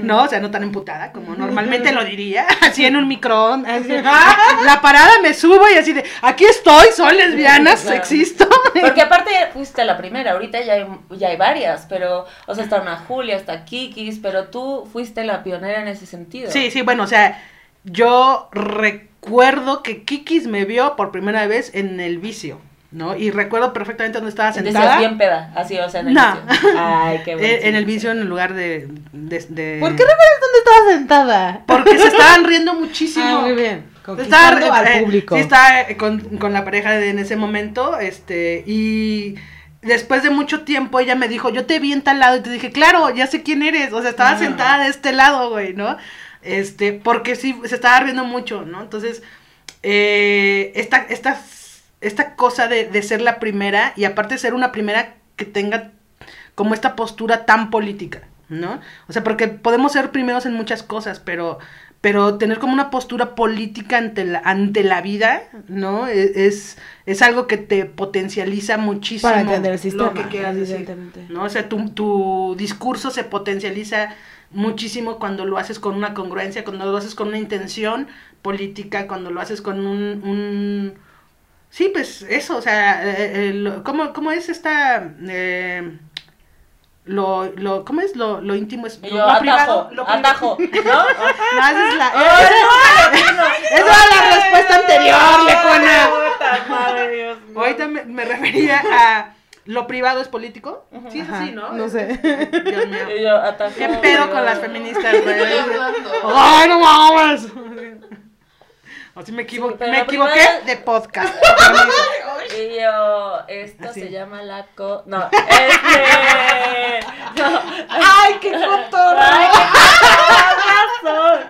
no, o sea, no tan emputada como normalmente lo diría, así en un microondas, así, ¡ah! la parada me subo y así de, aquí estoy, soy lesbiana, Claro. existo. Porque aparte fuiste la primera, ahorita ya hay, ya hay varias, pero, o sea, está una Julia, está Kikis, pero tú fuiste la pionera en ese sentido. Sí, sí, bueno, o sea, yo recuerdo que Kikis me vio por primera vez en el vicio, ¿no? Y recuerdo perfectamente dónde estaba Decías sentada. bien peda, así, o sea, en el No. vicio. Ay, qué bueno. En el vicio en el lugar de... de- de- ¿Por qué recuerdas dónde estaba sentada? Porque se estaban riendo muchísimo. Ah, muy bien. Estaba Conquistando al eh, público. Sí, estaba eh, con, con la pareja de, en ese momento, este, y después de mucho tiempo ella me dijo, yo te vi en tal lado, y te dije, claro, ya sé quién eres, o sea, estaba Ah. sentada de este lado, güey, ¿no? Este, porque sí, se estaba riendo mucho, ¿no? Entonces, eh, esta, esta, esta cosa de, de ser la primera, y aparte ser una primera que tenga como esta postura tan política, ¿no? O sea, porque podemos ser primeros en muchas cosas, pero, pero tener como una postura política ante la, ante la vida, ¿no? E- Es, es algo que te potencializa muchísimo Para entender el sistema, lo que quieras decir. ¿no? O sea, tu, tu discurso se potencializa muchísimo cuando lo haces con una congruencia, cuando lo haces con una intención política, cuando lo haces con un... un sí, pues eso, o sea, eh, eh, lo- ¿cómo, ¿cómo es esta... eh, lo, lo, ¿cómo es? Lo, lo íntimo es lo, yo, lo atajo, privado, lo privado. atajo, ¿no? No, esa es la, Ay, esa, no, esa era la respuesta anterior, Lecona. Puta madre, Dios mío. Ahorita me, me refería a lo privado es político. Ujú. Sí, es así, ¿no? no sé. Dios mío. Y yo, atajo. ¿Qué pedo con las feministas, güey? ¡Ay, no mames! Así me, equivo- Sí, me equivoqué primera- de podcast. Y yo, esto Así. se llama la co... No, este... No. ¡Ay, qué cotorra! Ay, qué razón.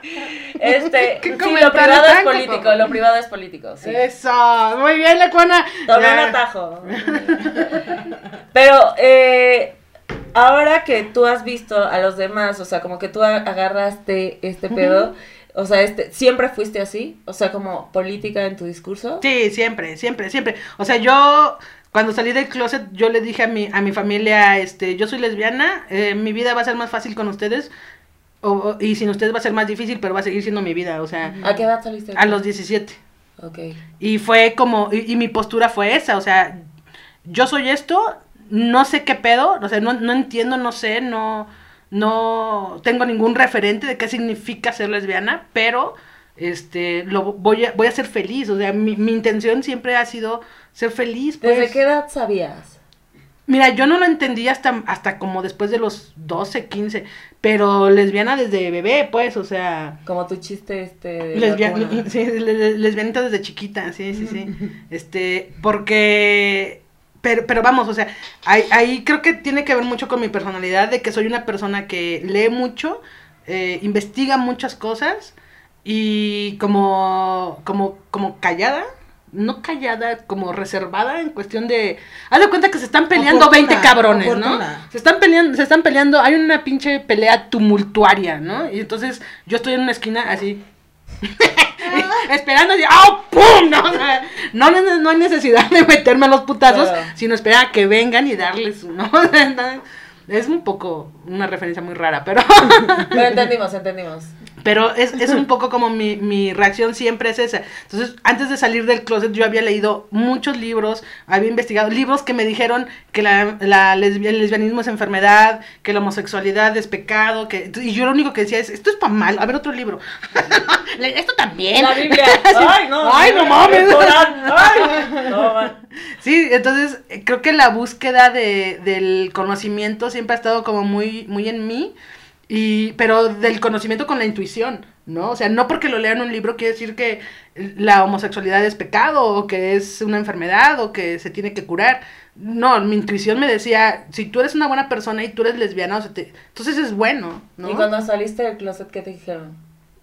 Este, Qué sí, lo privado es político, lo privado es político, sí. Eso, muy bien, Lecuana. Tomé un atajo. Pero, eh, ahora que tú has visto a los demás, o sea, como que tú agarraste este pedo, o sea, este, ¿siempre fuiste así? O sea, como política en tu discurso. Sí, siempre, siempre, siempre. O sea, yo cuando salí del closet, yo le dije a mi, a mi familia, este, yo soy lesbiana, eh, mi vida va a ser más fácil con ustedes, o, o- y sin ustedes va a ser más difícil, pero va a seguir siendo mi vida, o sea, ¿A qué edad saliste? a los 17. Ok. Y fue como, y, y mi postura fue esa, o sea, yo soy esto, no sé qué pedo, o sea, no, no entiendo, no sé, no, no tengo ningún referente de qué significa ser lesbiana, pero este, lo voy a, voy a ser feliz, o sea, mi, mi intención siempre ha sido ser feliz. Pues. ¿Desde qué edad sabías? Mira, yo no lo entendí hasta, hasta como después de los 12, 15, pero lesbiana desde bebé, pues, o sea... Como tu chiste este de Lesbia- vacuna. sí, le- le- lesbianita desde chiquita, sí, sí, sí. Este, porque, pero, pero vamos, o sea, ahí, ahí creo que tiene que ver mucho con mi personalidad, de que soy una persona que lee mucho, eh, investiga muchas cosas y como, como, como callada. No callada, como reservada en cuestión de... Haz de cuenta que se están peleando Oportuna, 20 cabrones, oportuna. ¿no? Se están peleando, se están peleando, hay una pinche pelea tumultuaria, ¿no? Y entonces yo estoy en una esquina así, esperando así, ¡ah, pum! No, no, no, no hay necesidad de meterme a los putazos, Claro. sino esperar a que vengan y darles uno. Es un poco una referencia muy rara, pero, Pero entendimos, entendimos. Pero es, es un poco como mi, mi reacción siempre es esa. Entonces, antes de salir del closet, yo había leído muchos libros, había investigado libros que me dijeron que la, la el lesbianismo es enfermedad, que la homosexualidad es pecado, que y yo lo único que decía es, esto está mal, a ver otro libro. Esto también. La Biblia. Ay, no. Ay, no mames. Ay, no, man. Sí, entonces eh, creo que la búsqueda de, del conocimiento siempre ha estado como muy, muy en mí, y, pero del conocimiento con la intuición, ¿no? O sea, no porque lo lea en un libro quiere decir que la homosexualidad es pecado, o que es una enfermedad, o que se tiene que curar. No, mi intuición me decía, si tú eres una buena persona y tú eres lesbiana, o sea, te- entonces es bueno, ¿no? Y cuando saliste del closet, ¿qué te dijeron?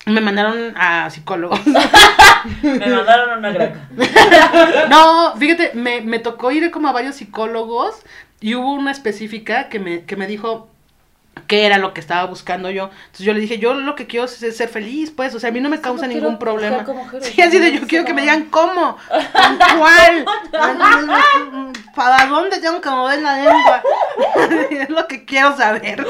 Me mandaron a psicólogos. Me mandaron una graca. No, fíjate, me, me tocó ir como a varios psicólogos y hubo una específica que me, que me dijo qué era lo que estaba buscando yo. Entonces yo le dije, yo lo que quiero es ser feliz, pues, o sea, a mí no me Sí, causa no ningún problema. Sí, así de yo quiero que me digan cómo, con cuál, para dónde tengo que mover la lengua. es lo que quiero saber.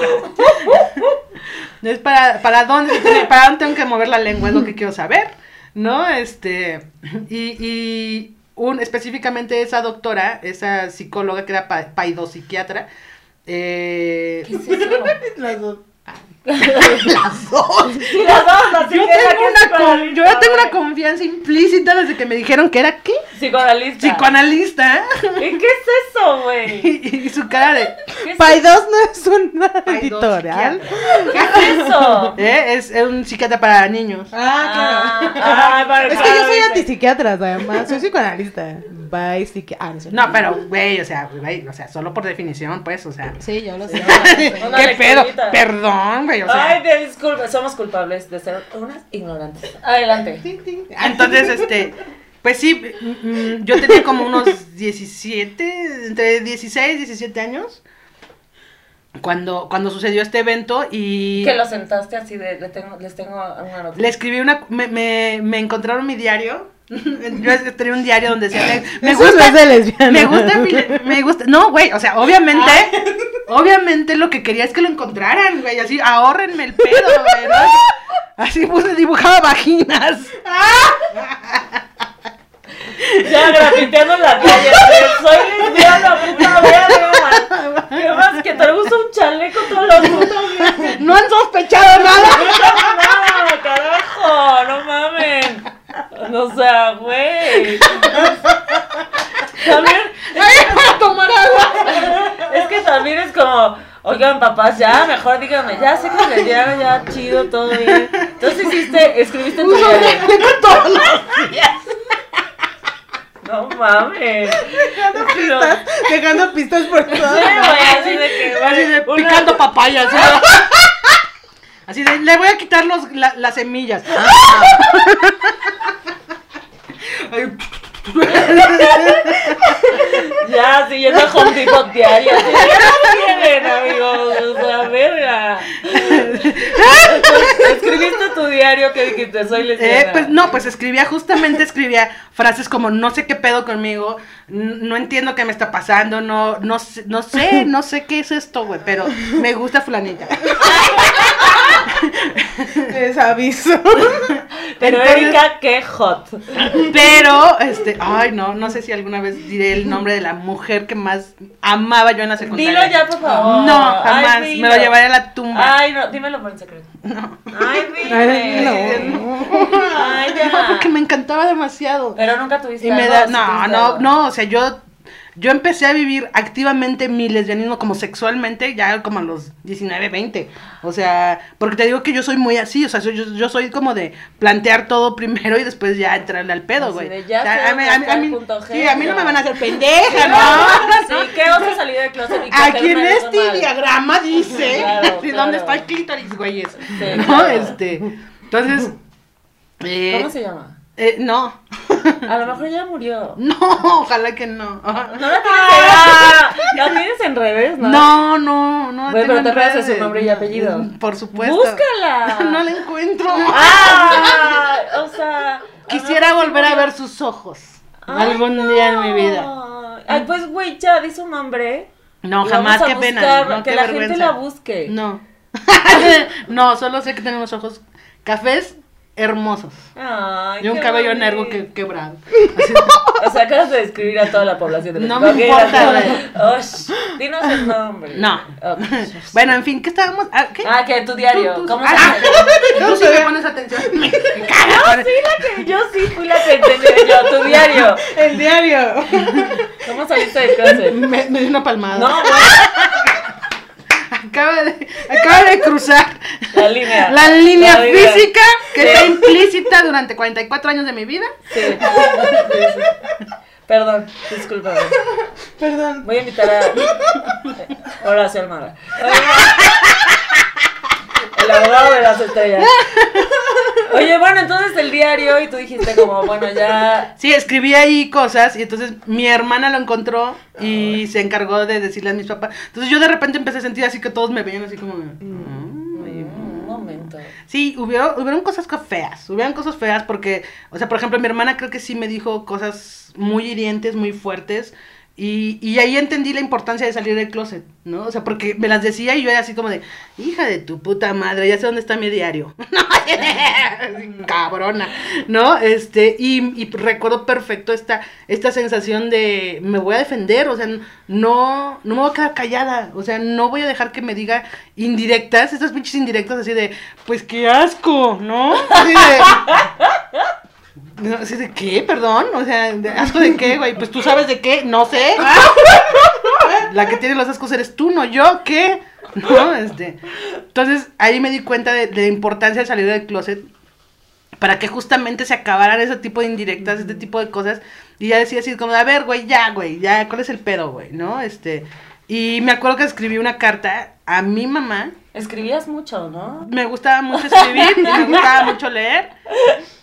Es para, para dónde, para dónde tengo que mover la lengua, es lo que quiero saber, ¿no? Este, y, y un, específicamente esa doctora, esa psicóloga que era pa, paidopsiquiatra, eh, ¿Qué es eso? Las dos. Las dos. Sí, las dos, Yo tengo, una con- yo ya tengo una confianza implícita desde que me dijeron que era qué? Psicoanalista. Psicoanalista. ¿Y qué es eso, güey? Y, y su cara de ¿Qué es Pai 2 no es una editorial. ¿Qué es eso? ¿Eh? Es, es un psiquiatra para niños. Ah, claro. Ah, vale, es que yo soy antipsiquiatra, además. Soy psicoanalista. Bye, psiquiatra. Ah, no, pero, güey, o sea, güey, o sea, solo por definición, pues, o sea. Sí, yo lo sé. ¿Qué pedo? Perdón, güey, o sea. Ay, te disculpa, somos culpables de ser unas ignorantes. Adelante. Entonces, este, pues sí, mm, mm, yo tenía como unos 17, entre 16 y 17 años, cuando, cuando sucedió este evento y Que lo sentaste así de, le tengo, les tengo una nota. le escribí una, me, me, me encontraron mi diario, yo tenía un diario donde decía, me gusta, es de lesbiana. me gusta, me gusta, no, güey, o sea, obviamente, obviamente lo que quería es que lo encontraran, güey, así, ahórrenme el pedo, güey, ¿no? Así puse, dibujaba vaginas. Ya grafiteando en la calle. Soy lesbiana, puta verga. ¿Qué más? Que te gusta un chaleco todos los putos días. No han sospechado nada. No, carajo, no mamen. O sea, güey. También, para tomar agua. es que también es como, oigan papás, ya, mejor díganme, ya sé que les dieron ya chido, todo bien. Entonces hiciste, escribiste tu diario. No mames. Dejando pistas, dejando pistas por todo. así de que, Así de picando papaya. Así de, le voy a quitar los, la- las semillas. Ay, Ya, siguiendo Home Depot diario. ¿Qué tienen, amigos? O sea, verga. Escribiste tu diario que dijiste, soy lesbiana. Eh, pues no, pues escribía, justamente escribía frases como no sé qué pedo conmigo, no entiendo qué me está pasando, no, no, sé- no sé, no sé qué es esto, güey, pero me gusta fulanita. Les aviso. Pero Entonces- Erika, qué hot. Pero, este, ay, no, no sé si alguna vez diré el nombre de la mujer que más amaba yo en la secundaria. Dilo ya, por favor. No, Ay, jamás, me lo llevaré a la tumba. Ay, no, dímelo por en secreto. Ay, Ay, dime. no. Ay, No, ya. porque me encantaba demasiado. Pero nunca tuviste Y me da, no, no, no, o sea, yo, yo empecé a vivir activamente mi lesbianismo como sexualmente ya como a los 19, 20. O sea, porque te digo que yo soy muy así, o sea, soy- yo, yo soy como de plantear todo primero y después ya entrarle al pedo, güey. O sea, a mí- a mí- mí- Sí, a mí no me van a hacer pendeja, ¿no? Sí, ¿qué vas a salir del closet y Aquí en este normal? diagrama dice Claro, dónde está el clítoris, güeyes. Sí, ¿No? claro. Este, entonces, eh, ¿Cómo se llama? Eh, no. A lo mejor ya murió. No, ojalá que no. No la tienes en, la tienes en revés, ¿no? No, no, no. Tengo pero te en acuerdas de su nombre y apellido. Por supuesto. ¡Búscala! No la encuentro. ¡Ah! O sea. Quisiera a volver a ver sus ojos. Ay, algún día en mi vida. Ay, pues, güey, ya di su nombre. No, jamás, qué pena. No, que qué la vergüenza. gente la busque. No. no, solo sé que tenemos ojos cafés hermosos. Ay, Y un cabello bonito. negro que, quebrado. O sea, acabas de describir a toda la población de No México. me Ok, importa, dinos el nombre. No. Bueno, en fin, ¿qué estábamos? Ah, ¿qué? Ah, que tu diario. Tú- tú- ¿Cómo ah, se llama? Tú sí me pones atención. Me. No, sí, la que yo sí fui la que entendí yo, tu diario. El diario. ¿Cómo saliste de closet? Me, me dio una palmada. No, güey, Acaba de, acaba de cruzar la línea. la línea La línea. física que Sí. está implícita durante 44 años de mi vida. Sí. Sí, sí. Perdón, discúlpame. Perdón. Voy a invitar a Horacio Almada. El abogado de las estrellas. Oye, bueno, entonces el diario y tú dijiste como, bueno, ya... Sí, escribí ahí cosas y entonces mi hermana lo encontró y se encargó de decirle a mis papás. Entonces yo de repente empecé a sentir así que todos me veían así como... "Mm". Oye, un momento. Sí, hubieron, hubieron cosas co- feas, hubieron cosas feas porque, o sea, por ejemplo, mi hermana creo que sí me dijo cosas muy hirientes, muy fuertes, y, y ahí entendí la importancia de salir del closet, ¿no? O sea, porque me las decía y yo era así como de, hija de tu puta madre, ya sé dónde está mi diario. Cabrona, ¿no? Este, y, y recuerdo perfecto esta, esta sensación de, me voy a defender, o sea, no, no me voy a quedar callada, o sea, no voy a dejar que me diga indirectas, estas pinches indirectas así de, pues qué asco, ¿no? Así de... No, así de qué, perdón, o sea, ¿de asco de qué, güey? Pues tú sabes de qué, no sé. La que tiene los ascos eres tú, no yo, ¿qué? No, este. Entonces, ahí me di cuenta de, de la importancia de salir del closet para que justamente se acabaran ese tipo de indirectas, este tipo de cosas. Y ya decía así como, a ver, güey, ya, güey, ya, ¿cuál es el pedo, güey? ¿No? Este. Y me acuerdo que escribí una carta a mi mamá. Escribías mucho, ¿no? Me gustaba mucho escribir y me gustaba mucho leer.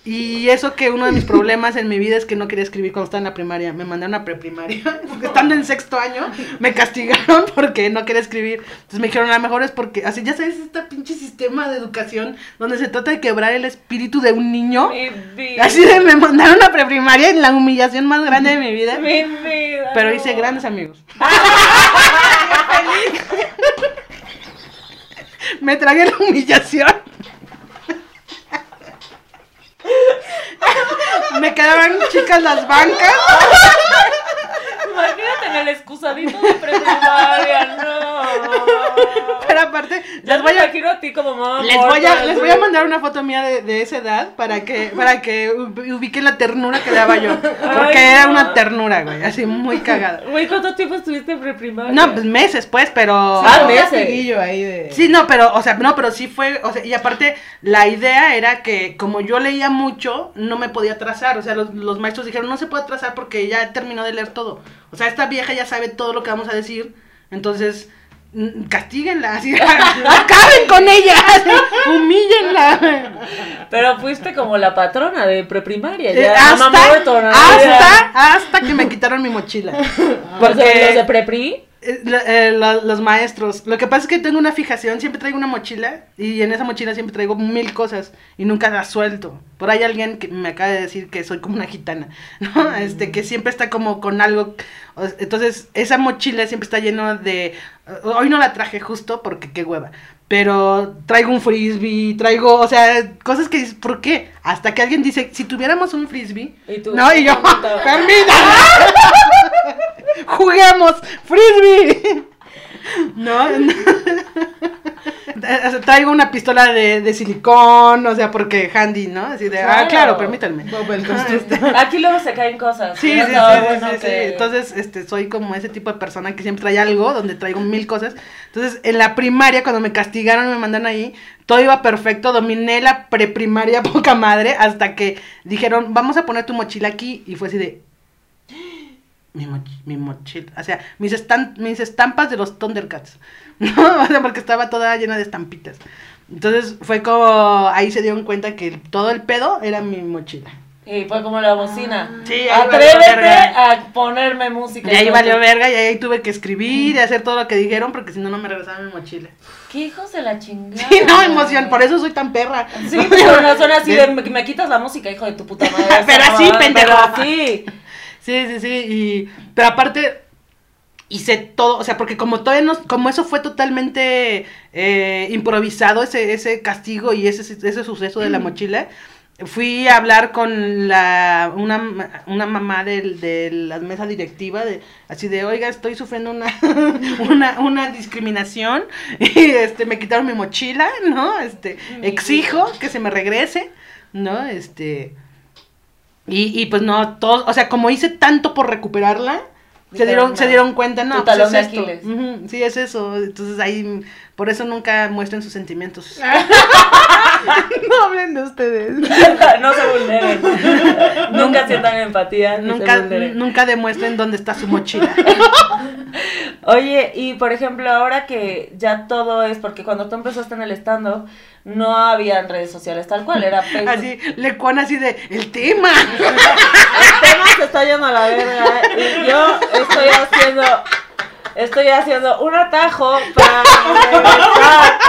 Y eso que uno de mis problemas en mi vida es que no quería escribir cuando estaba en la primaria. Me mandaron a preprimaria. Porque estando en sexto año me castigaron porque no quería escribir. Entonces me dijeron, a lo mejor es porque, así ya sabes, este pinche sistema de educación donde se trata de quebrar el espíritu de un niño. Mi vida. Así de me mandaron a preprimaria en la humillación más grande de mi vida. Mi vida. Pero hice grandes amigos. Me tragué la humillación. Me quedaban chicas las bancas. Imagínate en el excusadito de preprimaria, no. Pero aparte, Ya les voy a, imagino a ti como mamá. les voy a, les voy a mandar una foto mía de, de esa edad para que, para que ub- ubiquen la ternura que daba yo. Porque Ay, era no. una ternura, güey, así muy cagada. Güey, ¿cuánto tiempo estuviste en preprimaria? No, pues meses, pues, pero. Ah, Un meses. castiguillo ahí de. Sí, no, pero, o sea, no, pero sí fue, o sea, y aparte, la idea era que como yo leía mucho, no me podía trazar, o sea, los, los maestros dijeron, no se puede trazar porque ya terminó de leer todo. O sea, esta vieja ya sabe todo lo que vamos a decir, entonces, mm, castíguenla, así, acaben con ella, humíllenla. Pero fuiste como la patrona de preprimaria. Eh, hasta, hasta que me quitaron mi mochila. Porque los de prepri. Eh, la- eh, la- los maestros. Lo que pasa es que tengo una fijación, siempre traigo una mochila y en esa mochila siempre traigo mil cosas y nunca las suelto. Por ahí alguien que me acaba de decir que soy como una gitana, ¿no? Este, que siempre está como con algo. Entonces, esa mochila siempre está llena de... eh, Hoy no la traje justo porque qué hueva. Pero traigo un frisbee, traigo, o sea, cosas que dices, ¿por qué? Hasta que alguien dice, si tuviéramos un frisbee, Y tú, no, y yo, "Permítame". Juguemos frisbee. No, traigo una pistola de, de silicón, o sea, porque handy, ¿no? Así de, ah, Claro. permítanme. Aquí luego se caen cosas. Sí, sí, sí, bueno sí, sí, que- Entonces, este, soy como ese tipo de persona que siempre trae algo, donde traigo mil cosas. Entonces, en la primaria, cuando me castigaron y me mandaron ahí, todo iba perfecto, dominé la preprimaria poca madre, hasta que dijeron, vamos a poner tu mochila aquí, y fue así de, mi, moch- mi mochila, o sea, mis, estan- mis estampas de los Thundercats, ¿no? O sea, porque estaba toda llena de estampitas. Entonces, fue como, ahí se dieron cuenta que todo el pedo era mi mochila. Y fue como la bocina. Sí, ahí valió Atrévete a ponerme música. Y ahí valió verga y ahí tuve que escribir y hacer todo lo que dijeron porque si no, no me regresaban mi mochila. ¿Qué hijos de la chingada? Sí, no, emoción, por eso soy tan perra. Sí, pero no son así de me, me quitas la música, hijo de tu puta madre. Pero así, pendejo. Pero así. Sí, sí, sí, y... Pero aparte, hice todo, o sea, porque como todavía no, como eso fue totalmente eh, improvisado, ese, ese castigo y ese, ese suceso de la mochila, fui a hablar con la, una, una mamá del- de, la mesa directiva, de, así de, oiga, estoy sufriendo una, una, una discriminación, y este, me quitaron mi mochila, ¿no? Este, exijo que se me regrese, ¿no? Este... Y, y pues no, todos, o sea, como hice tanto por recuperarla, se dieron, se dieron cuenta, no, pues es esto. Sí, es eso. Entonces ahí, por eso nunca muestren sus sentimientos. No hablen de ustedes. no se vulneren. Nunca sientan empatía. nunca, nunca demuestren dónde está su mochila. Oye, y por ejemplo, ahora que ya todo es, porque cuando tú empezaste en el stand-up, no habían redes sociales tal cual, era Facebook. Así, le con así de, el tema. El tema se está yendo a la verga y yo estoy haciendo, estoy haciendo un atajo para regresar.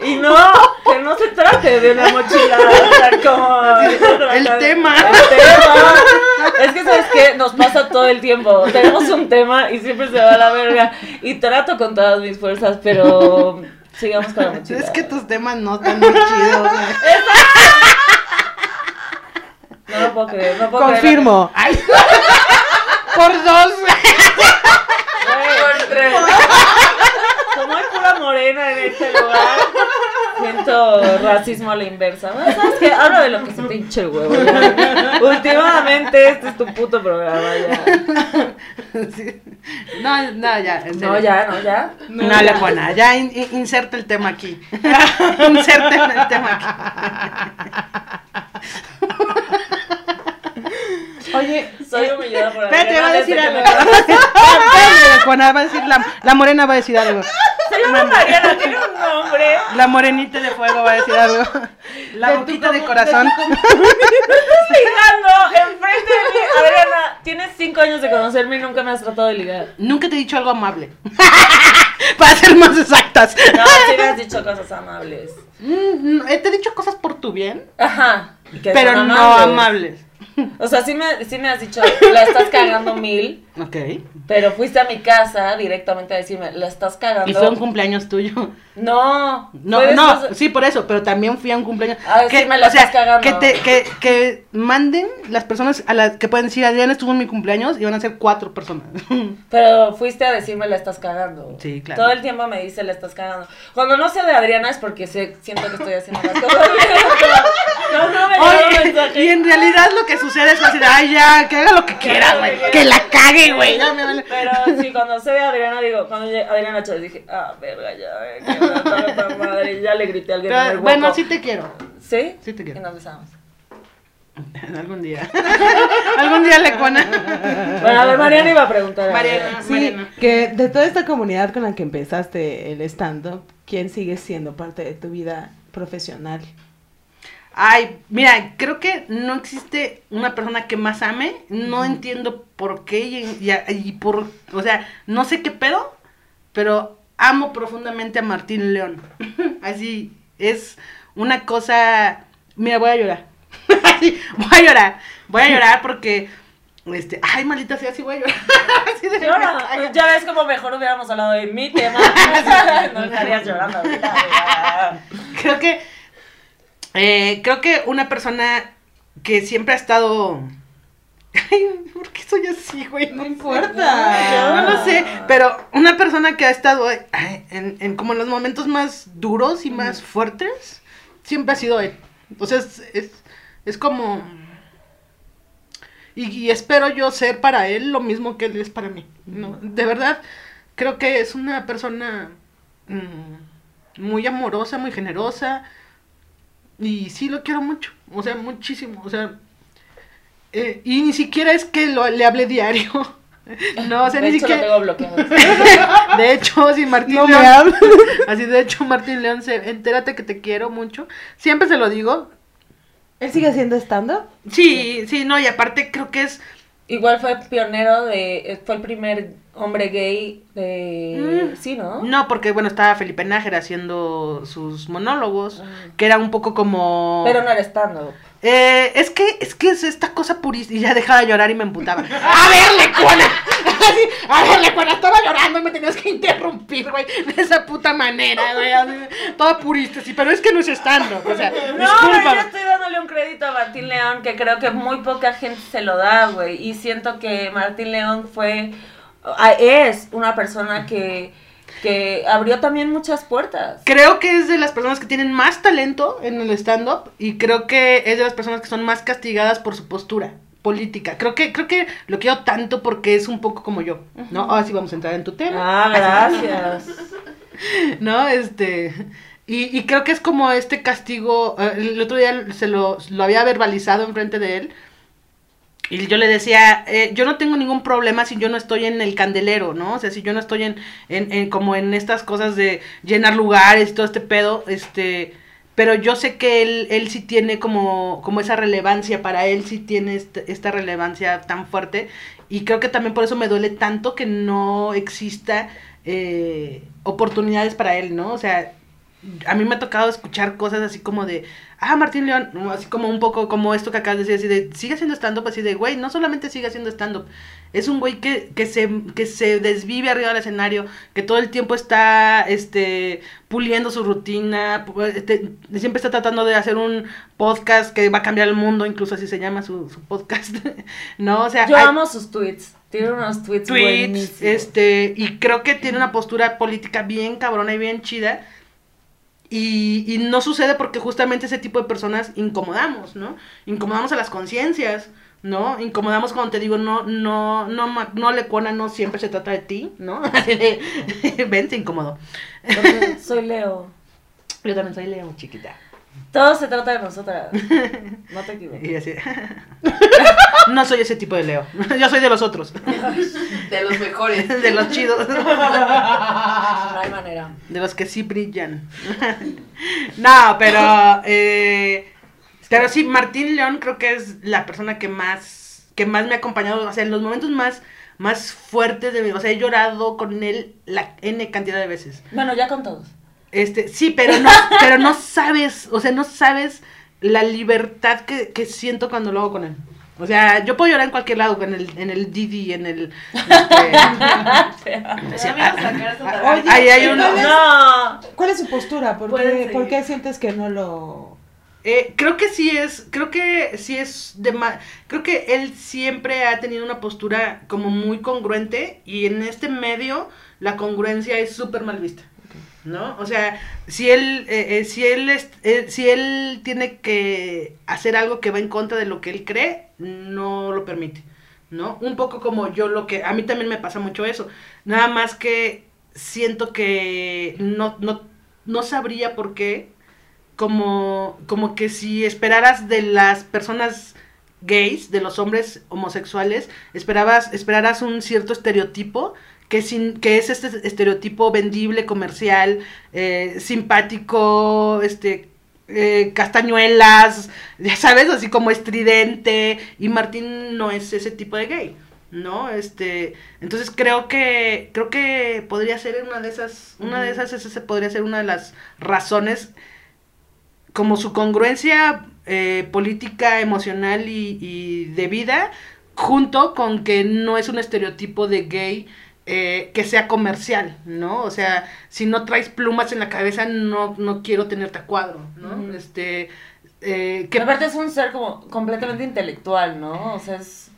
Y no, que no se trate de una mochila, o sea, como... El tema. El tema. Es que, ¿sabes qué? Nos pasa todo el tiempo. Tenemos un tema y siempre se va a la verga. Y trato con todas mis fuerzas, pero sigamos con la mochila. Es que tus temas no están muy chidos. No lo puedo creer, no puedo creer. Confirmo. Por dos. Güey, tres. Como hay pura morena en este lugar, siento racismo a la inversa. Bueno, ¿Sabes qué? Hablo de lo que se pinche el huevo. ya. Últimamente este es tu puto programa ya. Sí. No, no, ya, en serio. No, ya, no, ya. No, le buena, ya in- in- inserta el tema aquí. inserta el tema Oye, Soy humillada por Espérate, Adriana va a decir algo. Juana va a decir, la, la morena va a decir algo. Se llama Mariana, tiene un nombre. La morenita de fuego va a decir algo. La De boquita de corazón. Ligando enfrente de mí. Adriana, tienes cinco años de conocerme y nunca me has tratado de ligar. Nunca te he dicho algo amable. Para ser más exactas. No, sí me has dicho cosas amables. Mm, eh, Te he dicho cosas por tu bien, Ajá. pero no amables. amables. O sea, sí me, sí me has dicho, la estás cagando mil, Ok. pero fuiste a mi casa directamente a decirme, la estás cagando. Y fue un cumpleaños tuyo. No, No, no, sí, por eso, pero también fui a un cumpleaños. A ver, que, la o sea, estás cagando. Que, te, que, que manden las personas a las que pueden decir, Adriana estuvo en mi cumpleaños y van a ser cuatro personas. Pero fuiste a decirme, la estás cagando. Sí, claro. Todo el tiempo me dice, la estás cagando. Cuando no sé de Adriana es porque sé, siento que estoy haciendo las cosas. No, no me Oye, y en realidad lo que sucede es así de, ay, ya, que haga lo que quiera, güey. Que la cague, güey. ya me vale". Pero sí, cuando sé de Adriana, digo, cuando llegué- Adriana Chávez dije, ah, verga, ya, eh, que madre. Ya le grité a alguien en el bueno, sí te quiero. ¿Sí? Sí te quiero. Y nos besamos. Algún día. Algún día le cuana. Bueno, a ver, Mariana iba a preguntar. Mariana. sí, que de toda esta comunidad con la que empezaste el stand-up, ¿quién sigue siendo parte de tu vida profesional? Ay, mira, creo que no existe una persona que más ame. No entiendo por qué y, y- y por, o sea, no sé qué pedo, pero amo profundamente a Martín León. Así es una cosa. Mira, voy a llorar. Voy a llorar. Voy a llorar porque, este, ay, maldita sea, sí voy a llorar. De- Llora. Ya ves como mejor hubiéramos hablado de mi tema. no estarías llorando ahorita. creo que eh, creo que una persona que siempre ha estado Ay, ¿por qué soy así, güey? No sé. importa. No lo sé, pero una persona que ha estado ay, en, en como en los momentos más duros y más fuertes, siempre ha sido él. O sea, es, es, es como... Y, y espero yo ser para él lo mismo que él es para mí. ¿no? De verdad, creo que es una persona mm, muy amorosa, muy generosa. Y sí lo quiero mucho, o sea, muchísimo. O sea, eh, y ni siquiera es que lo, le hable diario. No, o sea, de ni hecho, siquiera. lo tengo bloqueado. De hecho, si Martín No me León. Así, de hecho, Martín León, se, entérate que te quiero mucho. Siempre se lo digo. ¿Él sigue haciendo stand-up? Sí, sí, no, y aparte creo que es Igual fue pionero de. Fue el primer hombre gay de. Mm. Sí, ¿no? No, porque bueno, estaba Felipe Nájera haciendo sus monólogos, Ah. que era un poco como... Pero no era stand-up. Eh, es que, es que es esta cosa purista, y ya dejaba de llorar y me emputaba. ¡A ver, Lecuona! Así, A ver, Lecuona, estaba llorando y me tenías que interrumpir, güey, de esa puta manera, güey, toda purista, sí, pero es que no es estando, o sea, No, pero disculpa. yo estoy dándole un crédito a Martín León que creo que muy poca gente se lo da, güey. Y siento que Martín León fue. Ah, Es una persona que. que abrió también muchas puertas. Creo que es de las personas que tienen más talento en el stand-up y creo que es de las personas que son más castigadas por su postura política. Creo que, creo que lo quiero tanto porque es un poco como yo, ¿no? Ahora sí vamos a entrar en tu tema. Ah, gracias. ¿no? Este, y, y creo que es como este castigo, eh, el otro día se lo, lo había verbalizado enfrente de él, y yo le decía, eh, yo no tengo ningún problema si yo no estoy en el candelero, ¿no? O sea, si yo no estoy en, en, en como en estas cosas de llenar lugares y todo este pedo, este, pero yo sé que él, él sí tiene como, como esa relevancia, para él sí tiene este- esta relevancia tan fuerte, y creo que también por eso me duele tanto que no exista eh, oportunidades para él, ¿no? O sea, a mí me ha tocado escuchar cosas así como de, ah, Martín León, así como un poco como esto que acabas de decir, así de, sigue haciendo stand-up, así de, güey, no solamente sigue haciendo stand-up, es un güey que, que, se, que se desvive arriba del escenario, que todo el tiempo está, este, puliendo su rutina, este, siempre está tratando de hacer un podcast que va a cambiar el mundo, incluso así se llama su, su podcast, ¿no? O sea, Yo hay- amo sus tweets. Tiene unos tweets, tweets, buenísimos. este, y creo que tiene una postura política bien cabrona y bien chida. Y, y no sucede porque justamente ese tipo de personas incomodamos, ¿no? Incomodamos a las conciencias, ¿no? Incomodamos cuando te digo, no, no, no, no le cuona, no siempre se trata de ti, ¿no? Ven, incómodo. Porque soy Leo. Yo también soy Leo, chiquita. Todo se trata de nosotras. No te equivoques. Y así, no soy ese tipo de Leo, yo soy de los otros, De los mejores. de los chidos. No hay manera. De los que sí brillan. no, pero. Eh, pero sí, Martín León creo que es la persona que más. Que más me ha acompañado. O sea, en los momentos más. Más fuertes de mi. O sea, he llorado con él la N cantidad de veces. Bueno, ya con todos. Este, sí, pero no, pero no sabes. O sea, no sabes la libertad que, que siento cuando lo hago con él. O sea, yo puedo llorar en cualquier lado, en el, en el Didi, en el. Este, Ya me iba a sacar esta tarjeta. Oye, ahí hay un. ¿cuál es- No. ¿Cuál es su postura? ¿Por Pueden qué, seguir. ¿Por qué sientes que no lo...? Eh, creo que sí es, creo que sí es de ma- creo que él siempre ha tenido una postura como muy congruente y en este medio la congruencia es súper mal vista, ¿no? O sea, si él, eh, eh, si él, eh, si él tiene que hacer algo que va en contra de lo que él cree, no lo permite, ¿no? Un poco como yo lo que, a mí también me pasa mucho eso, nada más que siento que no, no, no sabría por qué, como, como que si esperaras de las personas gays, de los hombres homosexuales, esperabas, esperaras un cierto estereotipo, que, sin, que es este estereotipo vendible, comercial, eh, simpático, este, eh, castañuelas, ya sabes, así como estridente, y Martín no es ese tipo de gay. ¿no? Este, entonces creo que creo que podría ser una de esas una de esas esa podría ser una de las razones como su congruencia eh, política, emocional y, y de vida, junto con que no es un estereotipo de gay eh, que sea comercial, ¿no? O sea, si no traes plumas en la cabeza, no, no quiero tenerte a cuadro, ¿no? Este, eh, Que aparte es un ser como completamente intelectual, ¿no? O sea, es...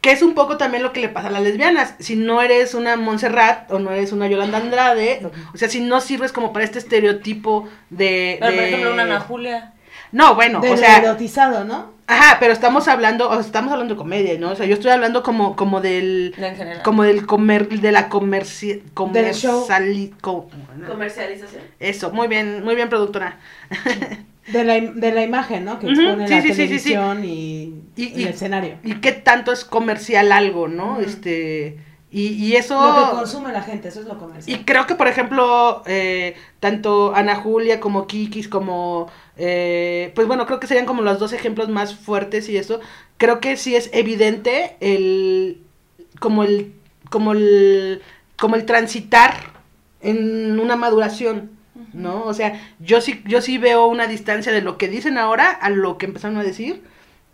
que es un poco también lo que le pasa a las lesbianas. Si no eres una Montserrat o no eres una Yolanda Andrade, o sea, si no sirves como para este estereotipo de... Pero, por ejemplo, una Ana Julia. No, bueno, de o sea... erotizado, ¿no? Ajá, pero estamos hablando, o sea, estamos hablando de comedia, ¿no? O sea, yo estoy hablando como, como del, como del comer, de la comerci, Comercialización. eso, muy bien, muy bien productora. De la, de la imagen, ¿no? Que expone sí, la sí, sí, sí, sí. televisión y, Y- y y- el escenario. Y qué tanto es comercial algo, ¿no? Este, Y, y eso... Lo que consume la gente, eso es lo comercial. Y creo que, por ejemplo, eh, tanto Ana Julia como Kikis, como... eh, pues bueno, creo que serían como los dos ejemplos más fuertes y eso. Creo que sí es evidente el... como el... como el... como el transitar en una maduración, ¿no? O sea, yo sí, yo sí veo una distancia de lo que dicen ahora a lo que empezaron a decir,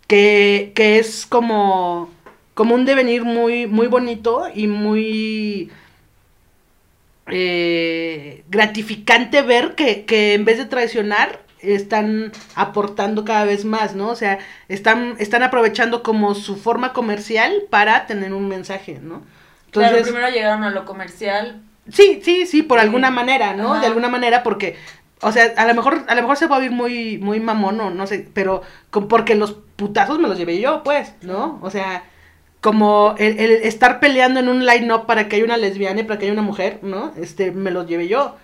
que, que es como, como un devenir muy, muy bonito y muy eh, gratificante ver que, que en vez de traicionar están aportando cada vez más, ¿no? O sea, están, están aprovechando como su forma comercial para tener un mensaje, ¿no? claro, primero llegaron a lo comercial. Sí, sí, sí, por Sí. alguna manera, ¿no? Ajá. De alguna manera, porque, o sea, a lo mejor, a lo mejor se va a oír muy, muy mamón, o no sé, pero con- porque los putazos me los llevé yo, pues, ¿no? O sea, como el, el estar peleando en un line-up para que haya una lesbiana y para que haya una mujer, ¿no? Este, me los llevé yo.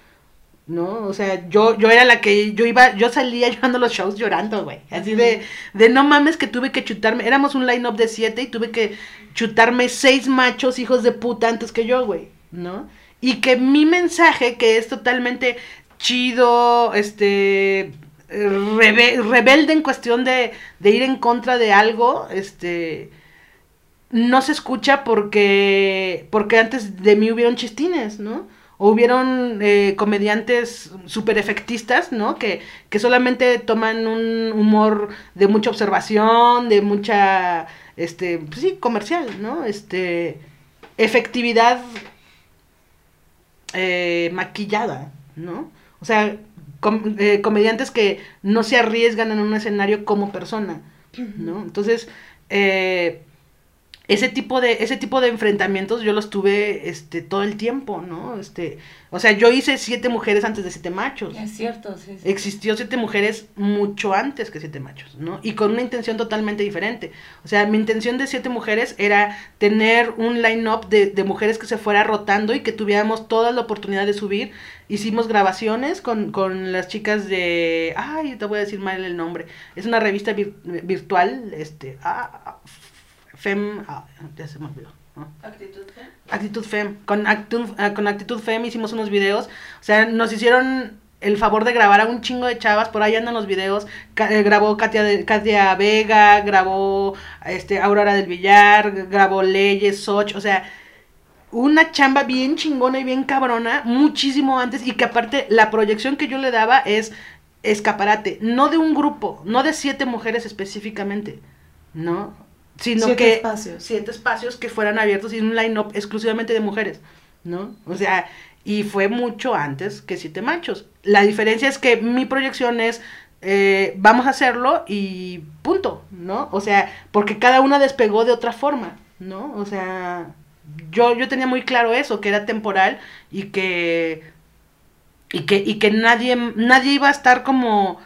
¿No? O sea, yo, yo era la que, yo iba, yo salía llevando los shows llorando, güey. Así de, de no mames que tuve que chutarme, éramos un line-up de siete y tuve que chutarme seis machos hijos de puta antes que yo, güey, ¿no? Y que mi mensaje, que es totalmente chido, este, rebe- rebelde en cuestión de, de ir en contra de algo, este, no se escucha porque, porque antes de mí hubieron chistines, ¿no? O hubieron eh, comediantes super efectistas, ¿no? Que, que solamente toman un humor de mucha observación, de mucha, este, pues sí, comercial, ¿no? Este, efectividad eh, maquillada, ¿no? O sea, eh, comediantes que no se arriesgan en un escenario como persona, ¿no? Entonces, eh, ese tipo de ese tipo de enfrentamientos yo los tuve este todo el tiempo, ¿no? Este, o sea, yo hice siete mujeres antes de siete machos. Es cierto, sí. sí. Existió siete mujeres mucho antes que siete machos, ¿no? Y con una intención totalmente diferente. O sea, mi intención de siete mujeres era tener un line-up de, de mujeres que se fuera rotando y que tuviéramos toda la oportunidad de subir. Hicimos grabaciones con, con las chicas de... Ay, te voy a decir mal el nombre. Es una revista vir- virtual, este... Ah, Fem... ah, ya se me olvidó. ¿no? Actitud. ¿eh? Actitud Fem. Con, Actu- ah, con Actitud Fem hicimos unos videos. O sea, nos hicieron el favor de grabar a un chingo de chavas. Por ahí andan los videos. Eh, grabó Katia, Katia Vega, grabó este, Aurora del Villar, grabó Leyes, Soch. O sea, una chamba bien chingona y bien cabrona. Muchísimo antes. Y que aparte la proyección que yo le daba es escaparate. No de un grupo. No de siete mujeres específicamente. ¿No? Sino Siete que espacios. siete espacios que fueran abiertos y un line-up exclusivamente de mujeres, ¿no? O sea, y fue mucho antes que siete machos. La diferencia es que mi proyección es, eh, vamos a hacerlo y punto, ¿no? O sea, porque cada una despegó de otra forma, ¿no? O sea, yo, yo tenía muy claro eso, que era temporal y que, y que, y que nadie, nadie iba a estar como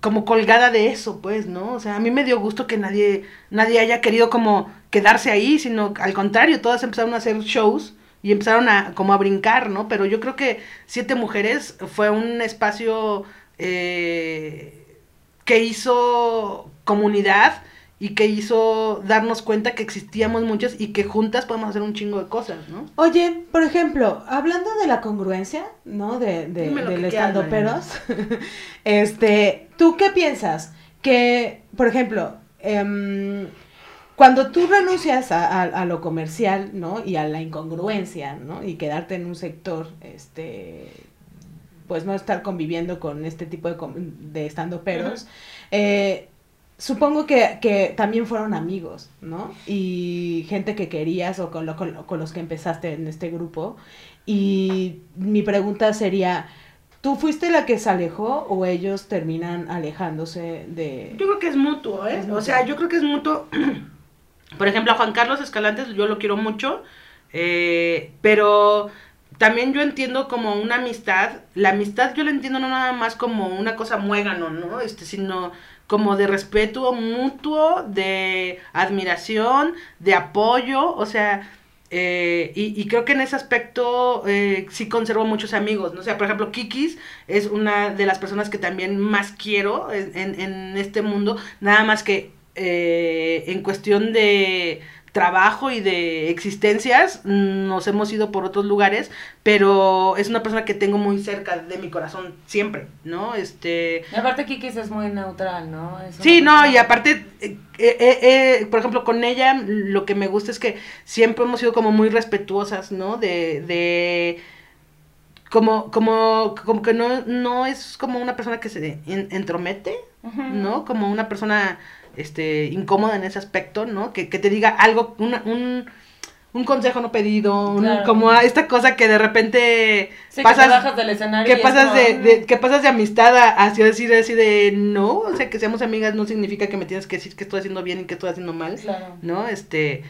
como colgada de eso, pues, ¿no? O sea, a mí me dio gusto que nadie, nadie haya querido como quedarse ahí, sino al contrario, todas empezaron a hacer shows y empezaron a como a brincar, ¿no? Pero yo creo que Siete Mujeres fue un espacio eh, que hizo comunidad y que hizo darnos cuenta que existíamos muchas y que juntas podemos hacer un chingo de cosas, ¿no? Oye, por ejemplo, hablando de la congruencia, ¿no? De, de, del estando peros, este, ¿tú qué piensas? Que, por ejemplo, em, cuando tú renuncias a, a- a lo comercial, ¿no? Y a la incongruencia, ¿no? Y quedarte en un sector, este, pues no estar conviviendo con este tipo de, de estando peros, eh, supongo que, que también fueron amigos, ¿no? Y gente que querías o con, lo- con, lo- con los que empezaste en este grupo. Y mi pregunta sería, ¿tú fuiste la que se alejó o ellos terminan alejándose de... Yo creo que es mutuo, ¿eh? Es O sea, yo creo que es mutuo. Por ejemplo, a Juan Carlos Escalantes yo lo quiero mucho, eh, pero también yo entiendo como una amistad. La amistad yo la entiendo no nada más como una cosa muégano, ¿no? Este, sino como de respeto mutuo, de admiración, de apoyo, o sea, eh, y, y creo que en ese aspecto eh, sí conservo muchos amigos, ¿no? O sea, por ejemplo, Kikis es una de las personas que también más quiero en, en- este mundo, nada más que eh, en cuestión de trabajo y de existencias nos hemos ido por otros lugares, pero es una persona que tengo muy cerca de mi corazón siempre, ¿no? Este... Y aparte Kikis es muy neutral, ¿no? Es Sí, no, persona- y aparte, eh, eh, eh, por ejemplo, con ella lo que me gusta es que siempre hemos sido como muy respetuosas, ¿no? De, de como, como, como que no, no es como una persona que se en- entromete. ¿no? Como una persona este, incómoda en ese aspecto, ¿no? Que, que te diga algo, una- un, un consejo no pedido, un- Claro. como esta cosa que de repente Sí, pasas, te bajas del escenario y que pasas como, de, "Mm". de- que pasas de amistad a hacia decir así de no, o sea, que seamos amigas no significa que me tienes que decir que estoy haciendo bien y que estoy haciendo mal, Claro. ¿no? Este,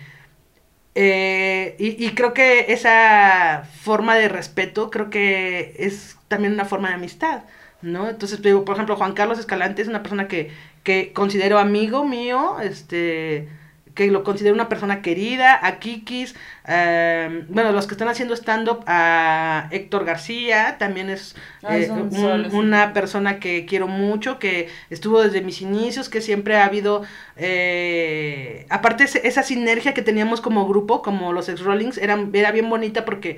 eh, y, y creo que esa forma de respeto creo que es también una forma de amistad, ¿no? Entonces, digo, por ejemplo, Juan Carlos Escalante es una persona que, que considero amigo mío, este, que lo considero una persona querida, a Kikis, eh, bueno, los que están haciendo stand-up, a Héctor García, también es Ah, eh, un una persona que quiero mucho, que estuvo desde mis inicios, que siempre ha habido, eh, aparte esa sinergia que teníamos como grupo, como los ex-rollings, era, era bien bonita porque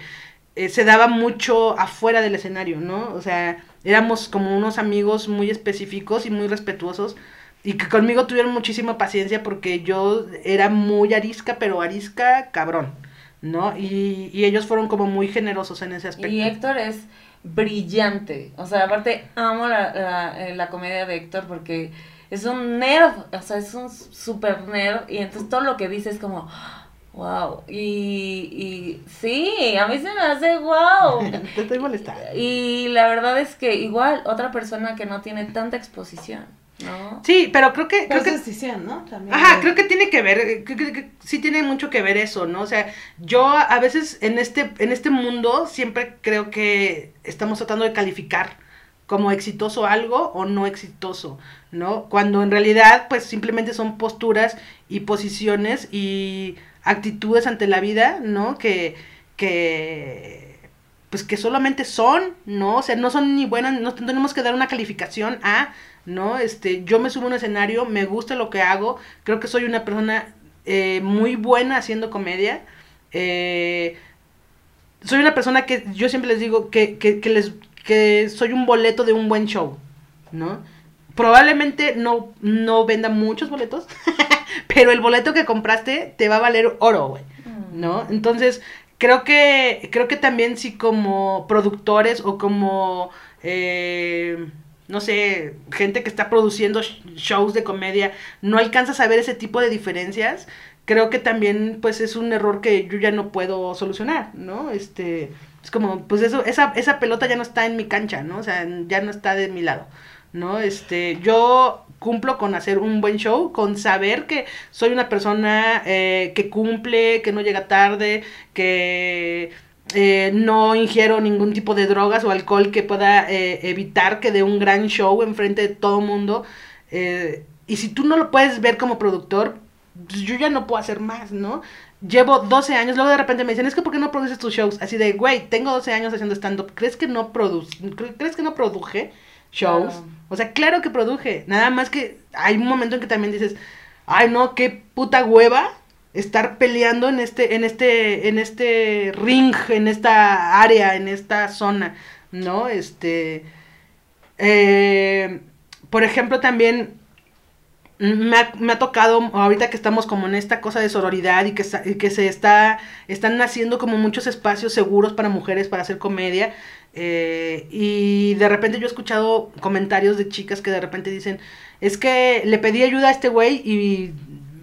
eh, se daba mucho afuera del escenario, ¿no? O sea, éramos como unos amigos muy específicos y muy respetuosos. Y que conmigo tuvieron muchísima paciencia porque yo era muy arisca, pero arisca cabrón, ¿no? Y, y ellos fueron como muy generosos en ese aspecto. Y Héctor es brillante. O sea, aparte amo la, la, eh, la comedia de Héctor porque es un nerd. O sea, es un super nerd. Y entonces todo lo que dice es como, wow. Y, y sí, a mí se me hace wow. Te estoy molestando. Y la verdad es que igual otra persona que no tiene tanta exposición, ¿no? Sí, pero creo que... Pero Creo es que decisión, ¿no? También. Ajá, creo que tiene que ver, creo que, que sí tiene mucho que ver eso, ¿no? O sea, yo a a veces en este, en este mundo siempre creo que estamos tratando de calificar como exitoso algo o no exitoso, ¿no? Cuando en realidad pues simplemente son posturas y posiciones y actitudes ante la vida, ¿no? Que, que pues que solamente son, ¿no? O sea, no son ni buenas, no tenemos que dar una calificación a, ¿no? Este, yo me subo a un escenario, me gusta lo que hago, creo que soy una persona eh, muy buena haciendo comedia, eh, soy una persona que yo siempre les digo que, que, que les, que soy un boleto de un buen show, ¿no? Probablemente no, no venda muchos boletos, pero el boleto que compraste te va a valer oro, güey. ¿no? Entonces, creo que, creo que también si como productores o como, eh, no sé, gente que está produciendo sh- shows de comedia, no alcanzas a ver ese tipo de diferencias, creo que también, pues, es un error que yo ya no puedo solucionar, ¿no? Este, es como, pues eso, esa, esa pelota ya no está en mi cancha, ¿no? O sea, ya no está de mi lado. ¿no? Este, yo cumplo con hacer un buen show, con saber que soy una persona eh, que cumple, que no llega tarde, que eh, no ingiero ningún tipo de drogas o alcohol que pueda eh, evitar que dé un gran show enfrente de todo el mundo. Eh, y si tú no lo puedes ver como productor, pues yo ya no puedo hacer más, ¿no? Llevo 12 años, luego de repente me dicen, es que ¿por qué no produces tus shows? Así de, güey, tengo 12 años haciendo stand-up, ¿crees que no produ ¿crees que no produje shows? Claro. O sea, claro que produje, nada más que hay un momento en que también dices, ay no, qué puta hueva estar peleando en este, en este, en este ring, en esta área, en esta zona, ¿no? Este, eh, por ejemplo, también me ha, me ha tocado, ahorita que estamos como en esta cosa de sororidad y que, y que se está, están naciendo como muchos espacios seguros para mujeres para hacer comedia, eh, y de repente yo he escuchado comentarios de chicas que de repente dicen, es que le pedí ayuda a este güey y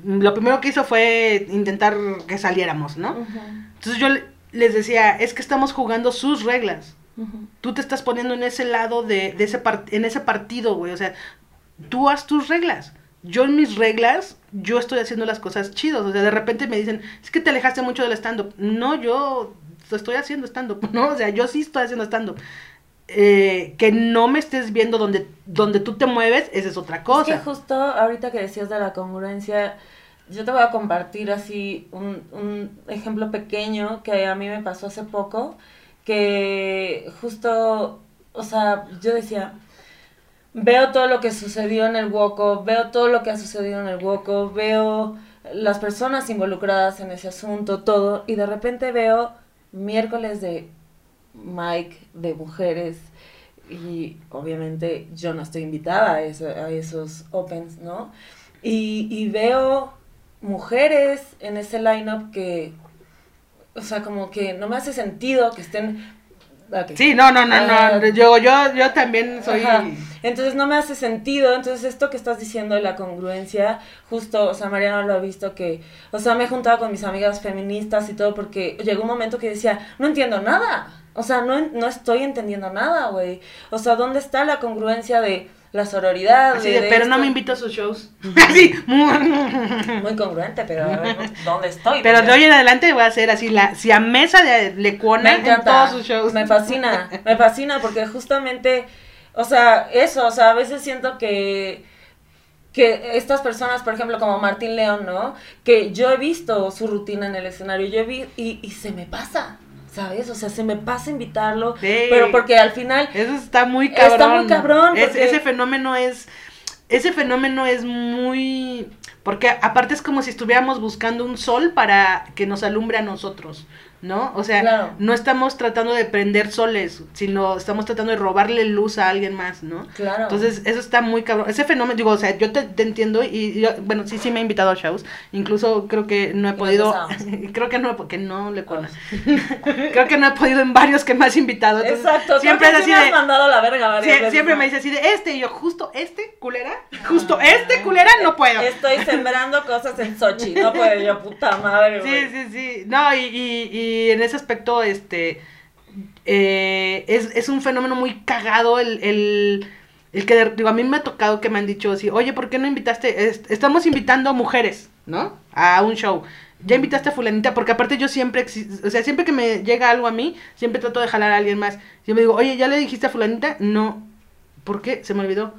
lo primero que hizo fue intentar que saliéramos, ¿no? Ujú, Entonces yo le- les decía, es que estamos jugando sus reglas. Tú te estás poniendo en ese lado de, de ese en ese partido, güey. O sea, tú haz tus reglas. Yo en mis reglas, yo estoy haciendo las cosas chidos. O sea, de repente me dicen, es que te alejaste mucho del stand-up. No, yo estoy haciendo stand-up, ¿no? O sea, yo sí estoy haciendo stand-up. Eh, que no me estés viendo donde, donde tú te mueves, esa es otra cosa. Es justo ahorita que decías de la congruencia, yo te voy a compartir así un, un ejemplo pequeño que a mí me pasó hace poco, que justo, o sea, yo decía, veo todo lo que sucedió en el Woco, veo todo lo que ha sucedido en el Woco, veo las personas involucradas en ese asunto, todo, y de repente veo miércoles de Mike de mujeres y obviamente yo no estoy invitada a, eso- a esos opens, ¿no? Y, y veo mujeres en ese lineup que, o sea, como que no me hace sentido que estén... Sí, no, no, no, no. Yo, yo, yo también soy. Ajá. Entonces no me hace sentido. Entonces esto que estás diciendo de la congruencia, justo, o sea, Mariana lo ha visto que, o sea, me he juntado con mis amigas feministas y todo porque llegó un momento que decía, no entiendo nada. O sea, no, no estoy entendiendo nada, güey. O sea, ¿dónde está la congruencia de la sororidad? Así de, de pero no me invito a sus shows. Así. Muy congruente, pero a ver, ¿dónde estoy? Pero de hoy en adelante voy a hacer así la si a mesa de Lecuona Me en todos sus shows. me fascina, me fascina porque justamente, o sea, eso, o sea, a veces siento que que estas personas, por ejemplo, como Martín León, ¿no? Que yo he visto su rutina en el escenario, yo vi y, y se me pasa, ¿sabes? O sea, se me pasa invitarlo, Sí. pero porque al final Eso está muy Está cabrón. muy cabrón, Es- ese fenómeno es. Ese fenómeno es muy. Porque aparte es como si estuviéramos buscando un sol para que nos alumbre a nosotros, ¿no? O sea, Claro. no estamos tratando de prender soles, sino estamos tratando de robarle luz a alguien más, ¿no? Claro. Entonces, eso está muy cabrón. Ese fenómeno, digo, o sea, yo te, te entiendo y, yo- bueno, sí, sí me ha invitado a shows. Incluso creo que no he podido, creo que no, porque no le conas. creo que no he podido en varios que me has invitado. entonces, Exacto, siempre creo es que así sí me de, has mandado la verga veces, siempre ¿no? me dice así de este y yo justo este culera, justo este culera no puedo. Estoy sembrando cosas en Sochi, no puedo yo, puta madre, Sí, sí, sí. No, y, y, y en ese aspecto, este, eh, es, es un fenómeno muy cagado el, el, el que, digo, a mí me ha tocado que me han dicho así, oye, ¿por qué no invitaste? Es- estamos invitando mujeres, ¿no? A un show. Ya invitaste a fulanita, porque aparte yo siempre, o sea, siempre que me llega algo a mí, siempre trato de jalar a alguien más. Yo me digo, oye, ¿ya le dijiste a fulanita? No. ¿Por qué? Se me olvidó.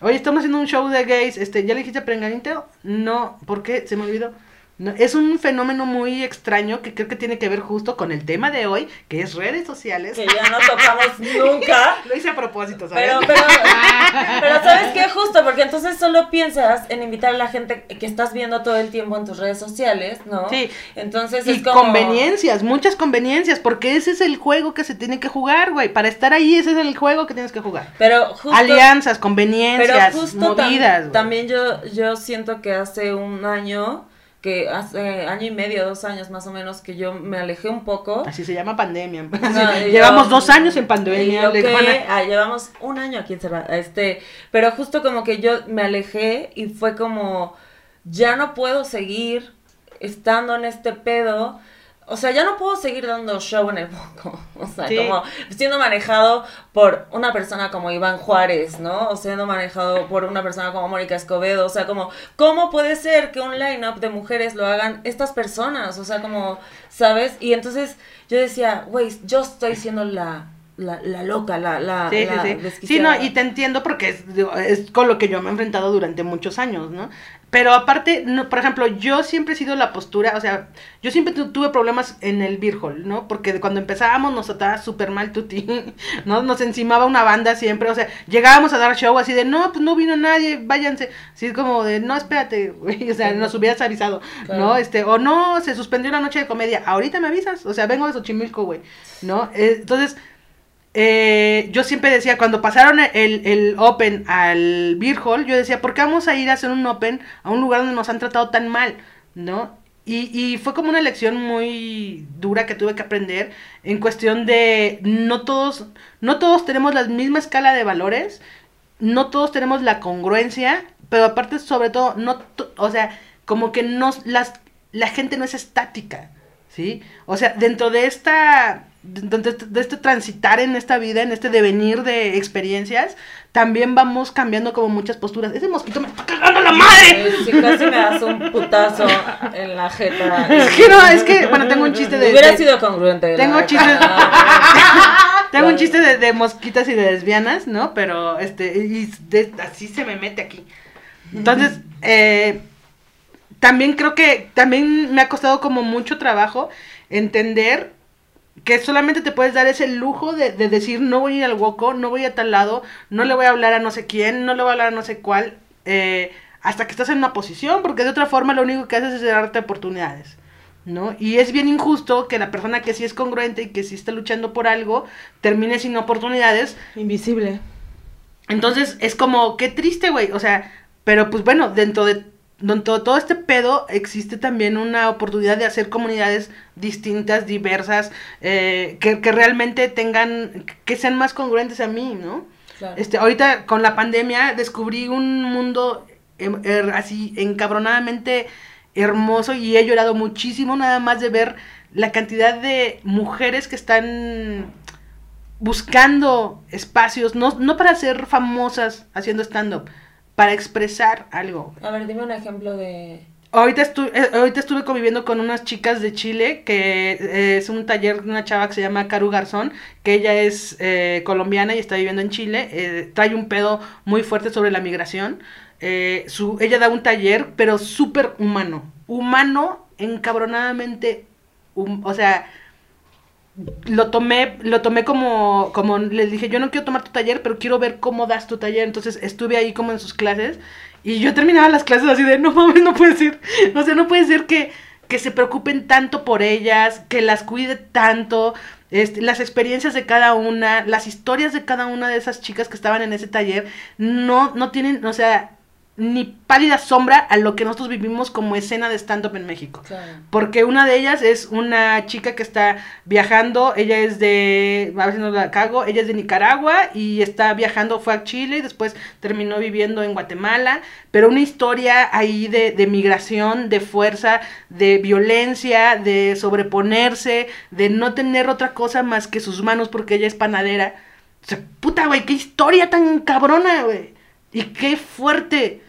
Oye, estamos haciendo un show de gays, este, ¿ya le dijiste a Prenganito? No, ¿por qué? Se me olvidó. No, es un fenómeno muy extraño que creo que tiene que ver justo con el tema de hoy, que es redes sociales. Que ya no tocamos nunca. Lo hice a propósito, ¿sabes? Pero, pero, pero ¿sabes qué? Justo, porque entonces solo piensas en invitar a la gente que estás viendo todo el tiempo en tus redes sociales, ¿no? Sí. Entonces y es como... conveniencias, muchas conveniencias, porque ese es el juego que se tiene que jugar, güey. Para estar ahí, ese es el juego que tienes que jugar. Pero justo... Alianzas, pero conveniencias, tam- movidas. güey. también yo, yo siento que hace un año, que hace año y medio, dos años más o menos, que yo me alejé un poco. Así se llama pandemia. No, Llevamos yo- dos años en pandemia. que, ah, llevamos un año aquí encerrada, este, pero justo como que yo me alejé y fue como, ya no puedo seguir estando en este pedo, o sea, ya no puedo seguir dando show en el foco, o sea, Sí. como siendo manejado por una persona como Iván Juárez, ¿no? O siendo manejado por una persona como Mónica Escobedo, o sea, como, ¿cómo puede ser que un line-up de mujeres lo hagan estas personas? O sea, como, ¿sabes? Y entonces yo decía, güey, yo estoy siendo la, la, la loca, la, la, Sí, la sí, sí. Sí, no, y te entiendo porque es con lo que yo me he enfrentado durante muchos años, ¿no? Pero aparte, no, por ejemplo, yo siempre he sido la postura, o sea, yo siempre tu- tuve problemas en el beer hall, ¿no? Porque cuando empezábamos nos trataba súper mal Tuti, ¿no? Nos encimaba una banda siempre, o sea, llegábamos a dar show así de, no, pues no vino nadie, váyanse, así como de, no, espérate, güey, o sea, nos hubieras avisado, Claro. ¿no? Este, o no, se suspendió la noche de comedia, ahorita me avisas, o sea, vengo de Xochimilco, güey, ¿no? Eh, entonces, eh, yo siempre decía, cuando pasaron el, el Open al Beer Hall, yo decía, ¿por qué vamos a ir a hacer un Open a un lugar donde nos han tratado tan mal? ¿No? Y, y fue como una lección muy dura que tuve que aprender en cuestión de no todos, no todos tenemos la misma escala de valores, no todos tenemos la congruencia, pero aparte sobre todo, no, o sea, como que no, las, la gente no es estática, ¿sí? O sea, dentro de esta, de este- de este transitar en esta vida, en este devenir de experiencias, también vamos cambiando como muchas posturas. Ese mosquito me está cagando la madre. Sí, casi me das un putazo en la jeta. Es que no, es que, bueno, tengo un chiste de... Hubiera de- sido congruente. Tengo chistes. Ah, Tengo un chiste de, mosquitas y de lesbianas, ¿no? Pero este, y así se me mete aquí. Entonces, eh, también creo que también me ha costado como mucho trabajo entender que solamente te puedes dar ese lujo de, de decir no voy a ir al Woco, no voy a tal lado, no le voy a hablar a no sé quién, no le voy a hablar a no sé cuál, eh, hasta que estás en una posición, porque de otra forma lo único que haces es darte oportunidades. ¿No? Y es bien injusto que la persona que sí es congruente y que sí está luchando por algo termine sin oportunidades Invisible. entonces es como, qué triste, güey. O sea, pero pues bueno, dentro de, de todo este pedo existe también una oportunidad de hacer comunidades distintas, diversas, eh, que, que realmente tengan, que sean más congruentes a mí, ¿no? Claro. Este, ahorita con la pandemia descubrí un mundo em, er, así encabronadamente hermoso y he llorado muchísimo nada más de ver la cantidad de mujeres que están buscando espacios, no, no para ser famosas haciendo stand-up, para expresar algo. A ver, dime un ejemplo de... Ahorita, estu- eh, ahorita estuve conviviendo con unas chicas de Chile, que eh, es un taller de una chava que se llama Caru Garzón, que ella es eh, colombiana y está viviendo en Chile, eh, trae un pedo muy fuerte sobre la migración. Su, ella da un taller, pero súper humano, humano, encabronadamente, hum- o sea, lo tomé, lo tomé como, como les dije, yo no quiero tomar tu taller, pero quiero ver cómo das tu taller. Entonces estuve ahí como en sus clases y yo terminaba las clases así de, no mames, no puede ser. O sea, no puede ser que, que se preocupen tanto por ellas, que las cuide tanto, este, las experiencias de cada una, las historias de cada una de esas chicas que estaban en ese taller, no, no tienen, o sea, ni pálida sombra a lo que nosotros vivimos como escena de stand-up en México. Claro. Porque una de ellas es una chica que está viajando, ella es de, a ver si no la cago, ella es de Nicaragua y está viajando, fue a Chile y después terminó viviendo en Guatemala, pero una historia ahí de, de migración, de fuerza, de violencia, de sobreponerse, de no tener otra cosa más que sus manos porque ella es panadera. O sea, puta, güey, qué historia tan cabrona, güey. Y qué fuerte.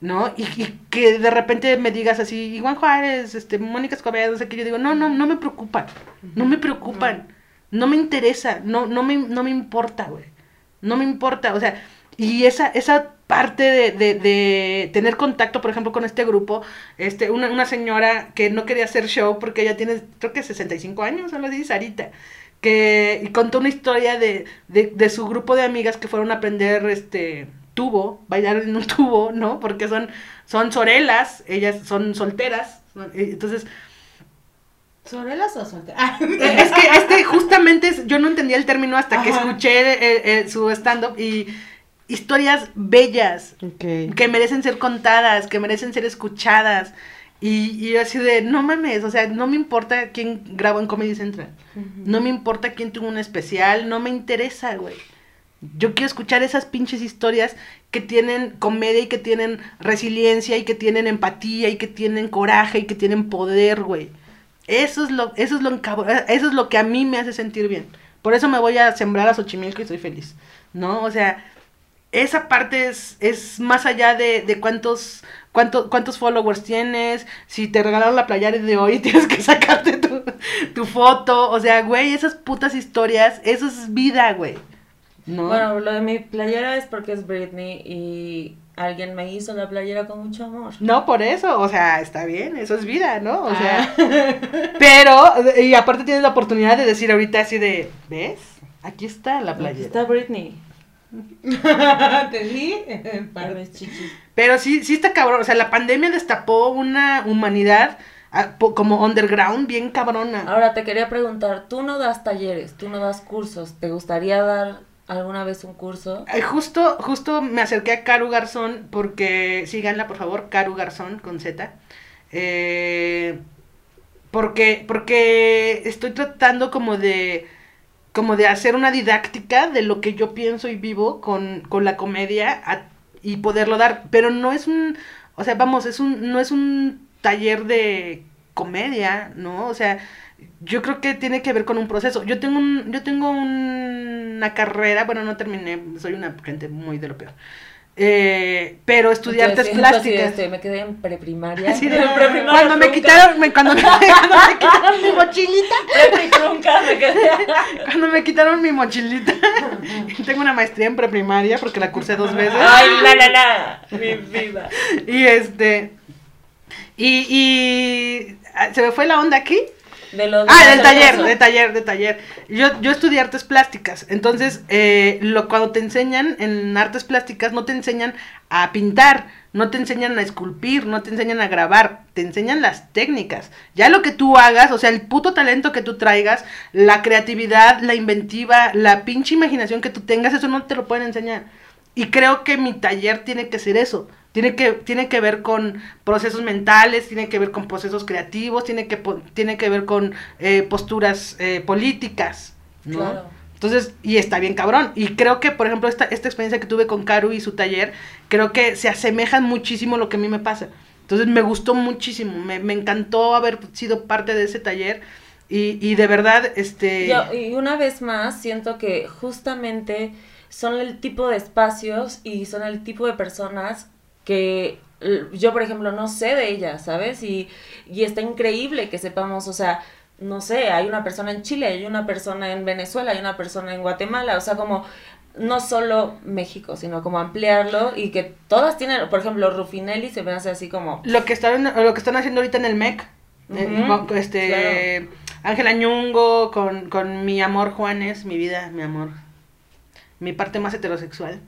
¿No? Y, y que de repente me digas así, Juan Juárez, este, Mónica Escobedo, no sé qué, yo digo, no, no, no me preocupan, no me preocupan, no me interesa, no, no me, no me importa, güey, no me importa, o sea, y esa, esa parte de, de, de tener contacto, por ejemplo, con este grupo, este, una, una señora que no quería hacer show porque ella tiene, creo que 65 años, algo así, Sarita, que y contó una historia de, de, de su grupo de amigas que fueron a aprender, este, tubo, bailar en un tubo, ¿no? Porque son, son sorelas, ellas son solteras, son- eh, entonces, ¿Sorelas o solteras? es que este justamente es- yo no entendía el término hasta que escuché eh, eh, su stand-up y historias bellas, que merecen ser contadas, que merecen ser escuchadas. Y, y yo así de, no mames, o sea, no me importa quién grabó en Comedy Central. No me importa quién tuvo un especial, no me interesa, güey. Yo quiero escuchar esas pinches historias que tienen comedia y que tienen resiliencia y que tienen empatía y que tienen coraje y que tienen poder, güey. Eso es lo, eso es lo eso es lo que a mí me hace sentir bien. Por eso me voy a sembrar a Xochimilco y soy feliz. ¿No? O sea, esa parte es, es más allá de, de cuántos, cuánto- cuántos followers tienes, si te regalaron la playera de hoy tienes que sacarte tu, tu foto, o sea, güey, esas putas historias, eso es vida, güey. ¿No? Bueno, lo de mi playera es porque es Britney y alguien me hizo la playera con mucho amor. No, por eso, o sea, está bien, eso es vida, ¿no? O sea, Ah. pero, y aparte tienes la oportunidad de decir ahorita así de, ¿ves? Aquí está la Aquí playera. está Britney. Te vi. Chichis. Pero sí, sí está cabrón. O sea, la pandemia destapó una humanidad ah, como underground bien cabrona. Ahora te quería preguntar, tú no das talleres, tú no das cursos, ¿te gustaría dar alguna vez un curso? Justo, justo me acerqué a Caru Garzón porque, síganla por favor, Caru Garzón con Z. Eh, porque, porque estoy tratando como de, como de hacer una didáctica de lo que yo pienso y vivo con, con la comedia y poderlo dar. Pero no es un, o sea, vamos, es un, no es un taller de comedia, ¿no? O sea, yo creo que tiene que ver con un proceso. Yo tengo un, yo tengo un- una carrera, bueno, no terminé, soy una gente muy de lo peor. Eh, pero estudié artes plásticas. me quedé en preprimaria. Cuando me quitaron, me- cuando, me, cuando me quitaron mi mochilita, cuando me quitaron mi mochilita, tengo una maestría en preprimaria porque la cursé dos veces. Ay, la, la, la, mi vida. Y este, y, y ah, se me fue la onda aquí. De Ah, del taller, de taller, de taller. Yo, yo estudié artes plásticas, entonces eh, lo, cuando te enseñan en artes plásticas no te enseñan a pintar, no te enseñan a esculpir, no te enseñan a grabar, te enseñan las técnicas. Ya lo que tú hagas, o sea, el puto talento que tú traigas, la creatividad, la inventiva, la pinche imaginación que tú tengas, eso no te lo pueden enseñar. Y creo que mi taller tiene que ser eso. Tiene que, tiene que ver con procesos mentales, tiene que ver con procesos creativos, tiene que, tiene que ver con eh, posturas eh, políticas, ¿no? Claro. Entonces, y está bien cabrón. Y creo que, por ejemplo, esta, esta experiencia que tuve con Karu y su taller, creo que se asemejan muchísimo a lo que a mí me pasa. Entonces me gustó muchísimo, me, me encantó haber sido parte de ese taller. Y, y de verdad, este... Yo- y una vez más, siento que justamente son el tipo de espacios y son el tipo de personas que yo, por ejemplo, no sé de ellas, ¿sabes? Y, y está increíble que sepamos, o sea, no sé, hay una persona en Chile, hay una persona en Venezuela, hay una persona en Guatemala, o sea, como no solo México, sino como ampliarlo y que todas tienen, por ejemplo, Rufinelli se me hace así como... Lo que están, lo que están haciendo ahorita en el MEC, eh, este, Ángela Ñungo, con, con mi amor Juanes, mi vida, mi amor, mi parte más heterosexual,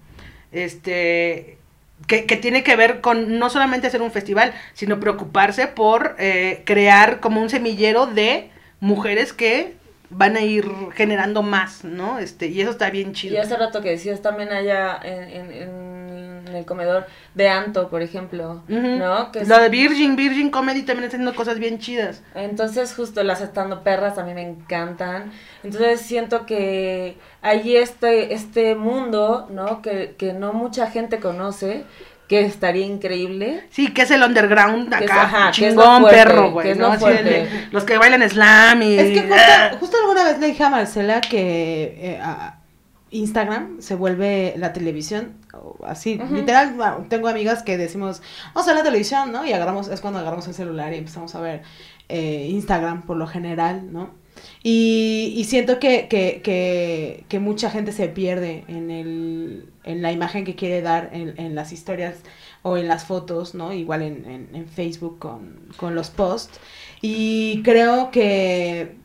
este, que, que tiene que ver con no solamente hacer un festival, sino preocuparse por eh, crear como un semillero de mujeres que van a ir generando más, ¿no? Este, y eso está bien Y chido. hace rato que decías también allá en, en, en el comedor de Anto, por ejemplo, Ujú. ¿no? Que es- Lo de Virgin, Virgin Comedy también está haciendo cosas bien chidas. Entonces justo las estando perras a mí me encantan. Entonces siento que hay este, este mundo, ¿no? Que, que no mucha gente conoce, que estaría increíble. Sí, que es el underground Que es- acá, ajá, que es lo chingón, fuerte, perro, güey, que es ¿no? lo de- los que bailan slam y... Es que justo, justo alguna vez le dije a Marcela que eh, a- Instagram se vuelve la televisión, así, literal, bueno, tengo amigas que decimos, vamos a ver la televisión, ¿no? Y agarramos, es cuando agarramos el celular y empezamos a ver eh, Instagram por lo general, ¿no? Y, y siento que, que, que, que mucha gente se pierde en, el, en la imagen que quiere dar en, en las historias o en las fotos, ¿no? Igual en, en, Facebook con, con los posts. Y creo que,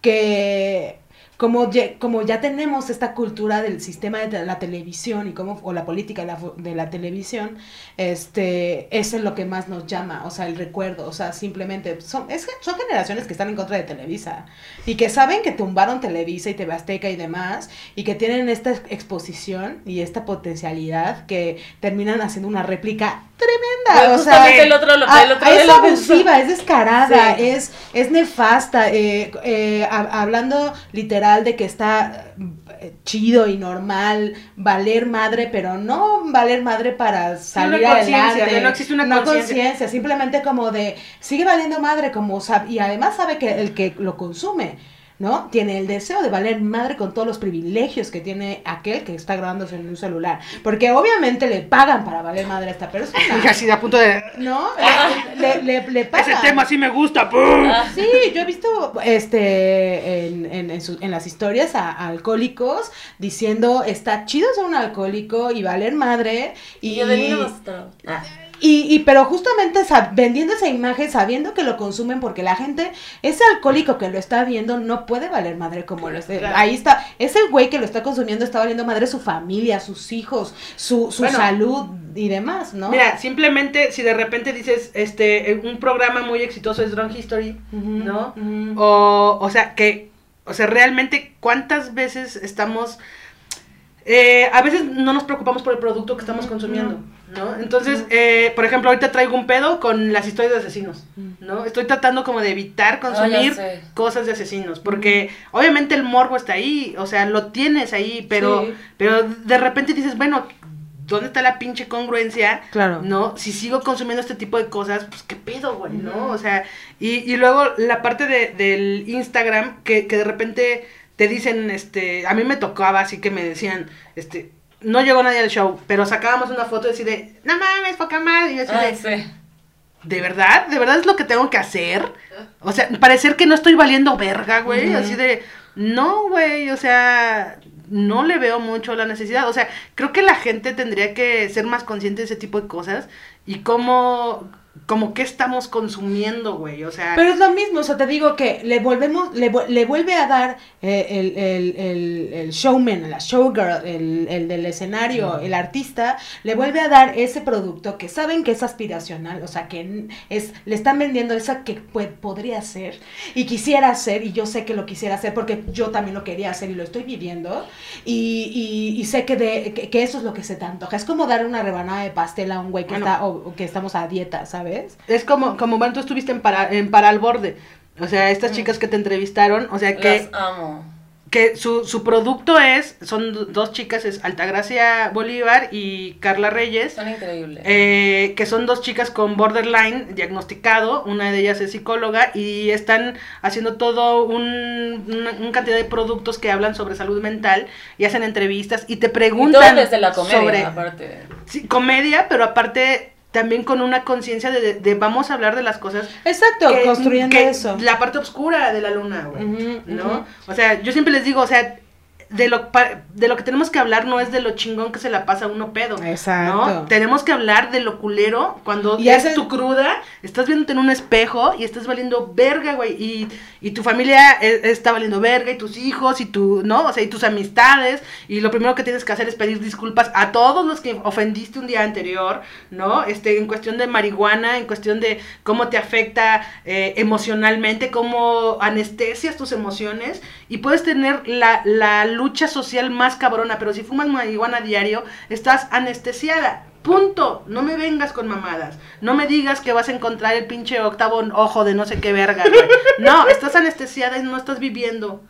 que como ya, como ya tenemos esta cultura del sistema de la televisión y cómo, o la política de la, de la televisión, este, eso es lo que más nos llama, o sea, el recuerdo, o sea, simplemente son, es, son generaciones que están en contra de Televisa y que saben que tumbaron Televisa y TV Azteca y demás y que tienen esta ex- exposición y esta potencialidad que terminan haciendo una réplica tremenda, Pero o sea, el otro, lo, Ah, el otro es abusiva, es descarada, Sí. es, es nefasta, eh, eh, ha- hablando literal de que está eh, chido y normal valer madre, pero no valer madre para salir una adelante. no existe una No conciencia. simplemente como de sigue valiendo madre como y además sabe que el que lo consume ¿no? Tiene el deseo de valer madre con todos los privilegios que tiene aquel que está grabándose en un celular. Porque obviamente le pagan para valer madre a esta persona. Y así de a punto de... ¿No? Le, le, le pagan. Ese tema sí me gusta, ¡pum! Sí, yo he visto este en, en, en, su- en las historias a, a alcohólicos diciendo está chido ser un alcohólico y valer madre y, Y yo de mí no y, y pero justamente vendiendo esa imagen sabiendo que lo consumen porque la gente ese alcohólico que lo está viendo no puede valer madre como lo está Claro. ahí está ese güey que lo está consumiendo está valiendo madre su familia sus hijos su, su Bueno. salud y demás no Mira, simplemente si de repente dices, este, eh, un programa muy exitoso es Drunk History, ¿no? O, o sea, que, o sea, realmente, ¿cuántas veces estamos... eh, a veces no nos preocupamos por el producto que estamos consumiendo, ¿no? Entonces, eh, por ejemplo, ahorita traigo un pedo con las historias de asesinos, ¿no? Estoy tratando como de evitar consumir sé. cosas de asesinos, porque obviamente el morbo está ahí, o sea, lo tienes ahí, pero, Sí. pero de repente dices, bueno, ¿dónde está la pinche congruencia? Claro. ¿No? Si sigo consumiendo este tipo de cosas, pues qué pedo, güey, ¿no? O sea, y, y luego la parte de, del Instagram, que, que de repente te dicen, este, a mí me tocaba así que me decían, este, no llegó nadie al show, pero sacábamos una foto y así de, no mames, poca madre, y yo así de, sí. ¿de verdad? ¿De verdad es lo que tengo que hacer? O sea, parecer que no estoy valiendo verga, güey, así de, no, güey, o sea, no le veo mucho la necesidad. O sea, creo que la gente tendría que ser más consciente de ese tipo de cosas y cómo como qué estamos consumiendo, güey, o sea... Pero es lo mismo, o sea, te digo que le volvemos, le, le vuelve a dar eh, el, el, el, el showman, la showgirl, el, el del escenario, el artista, le vuelve a dar ese producto que saben que es aspiracional, o sea, que es, le están vendiendo esa que pue- podría ser y quisiera hacer, y yo sé que lo quisiera hacer porque yo también lo quería hacer y lo estoy viviendo, y, y, y sé que, de, que, que eso es lo que se te antoja. Es como dar una rebanada de pastel a un güey que, Bueno. está, o que estamos a dieta, ¿sabes? Es como, como bueno, tú estuviste en para, en para al borde. O sea, estas chicas que te entrevistaron, o sea, que, Las amo. que su, su producto es, son do- dos chicas, es Altagracia Bolívar y Carla Reyes, Son increíbles. eh, que son dos chicas con borderline diagnosticado, una de ellas es psicóloga y están haciendo todo un, una, una cantidad de productos que hablan sobre salud mental y hacen entrevistas y te y todo preguntan desde la comedia, sobre aparte. sí, comedia, pero aparte también con una conciencia de, de- de vamos a hablar de las cosas Exacto, que- construyendo que eso. La parte oscura de la luna, güey. ¿No? O sea, yo siempre les digo, o sea, de lo, de lo que tenemos que hablar no es de lo chingón que se la pasa a uno pedo. Exacto. ¿no? Tenemos que hablar de lo culero cuando Y es hace- tu cruda, estás viéndote en un espejo y estás valiendo verga, güey. Y, y tu familia e- está valiendo verga, y tus hijos, y tu, ¿no? O sea, y tus amistades. Y lo primero que tienes que hacer es pedir disculpas a todos los que ofendiste un día anterior, ¿no? Este, en cuestión de marihuana, en cuestión de cómo te afecta eh, emocionalmente, cómo anestesias tus emociones. Y puedes tener la, la lucha social más cabrona, pero si fumas marihuana diario, estás anestesiada. Punto. No me vengas con mamadas. No me digas que vas a encontrar el pinche octavo ojo de no sé qué verga. No, estás anestesiada y no estás viviendo.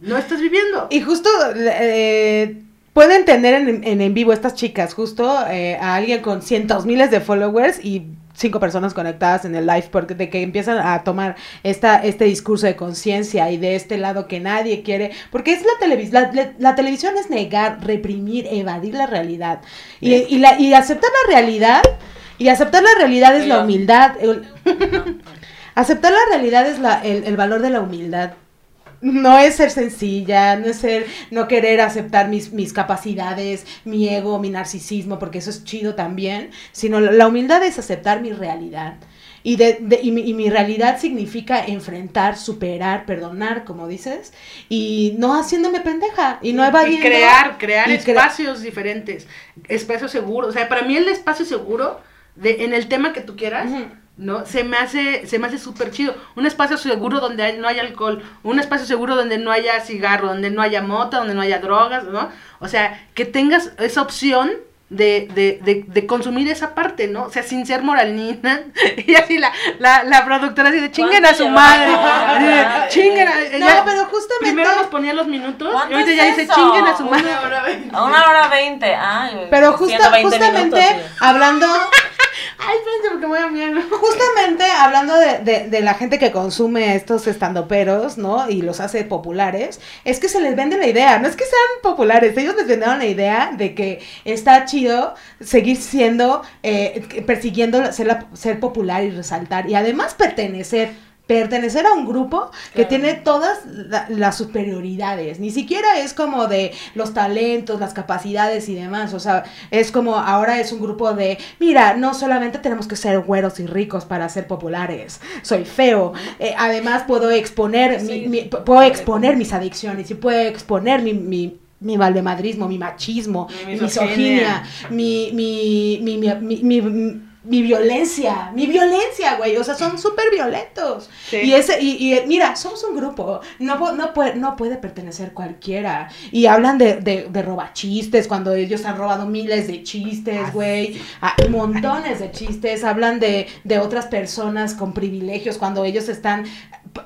No estás viviendo. Y justo eh, pueden tener en, en, en vivo estas chicas, justo eh, a alguien con cientos miles de followers y cinco personas conectadas en el live porque de que empiezan a tomar esta este discurso de conciencia y de este lado que nadie quiere porque es la televisión la, la- la televisión es negar reprimir evadir la realidad. Y, y la y aceptar la realidad y aceptar la realidad es la humildad el- aceptar la realidad es la, el, el valor de la humildad no es ser sencilla, no es ser, no querer aceptar mis, mis capacidades, mi ego, mi narcisismo, porque eso es chido también, sino la, humildad es aceptar mi realidad. Y, de, de- y, mi, y mi realidad significa enfrentar, superar, perdonar, como dices, y no haciéndome pendeja, y no y evadiendo. crear, crear y cre- espacios diferentes, espacios seguros. O sea, para mí el espacio seguro de, en el tema que tú quieras. ¿No? Se me hace, se me hace súper chido. Un espacio seguro donde hay- no haya alcohol, un espacio seguro donde no haya cigarro, donde no haya mota, donde no haya drogas, ¿no? O sea, que tengas esa opción de, de, de, de consumir esa parte, ¿no? O sea, sin ser moralina. Y así la, la, la productora así de chinguen a ¿Cuánto su madre. de, chinguen a, No, ella- pero justamente- Primero nos ponía los minutos y ¿Cuánto ahorita es ya dice chinguen a su madre. Una hora veinte. A una hora veinte. Ay, Pero justa- 120 justamente minutos, hablando Ay, espérense porque voy a miar. Justamente hablando de, de- de la gente que consume estos estandoperos, ¿no? Y los hace populares, es que se les vende la idea, no es que sean populares, ellos les vendieron la idea de que está chido seguir siendo, eh, persiguiendo ser, la- ser popular y resaltar, y además pertenecer. Pertenecer a un grupo que Claro. tiene todas la- las superioridades, ni siquiera es como de los talentos, las capacidades y demás, o sea, es como ahora es un grupo de, mira, no solamente tenemos que ser güeros y ricos para ser populares, soy feo, eh, además puedo exponer, Sí, mi- puedo exponer mis adicciones y puedo exponer mi... mi mi valemadrismo, mi machismo, Mi mi misoginia. misoginia, mi, mi, mi, mi, mi, violencia, mi violencia, güey, o sea, son súper violentos. Sí. Y ese, y, y, mira, somos un grupo, no, no, puede, no puede pertenecer cualquiera. Y hablan de, de, de robachistes, cuando ellos han robado miles de chistes, güey, ah, montones de chistes, hablan de, de otras personas con privilegios, cuando ellos están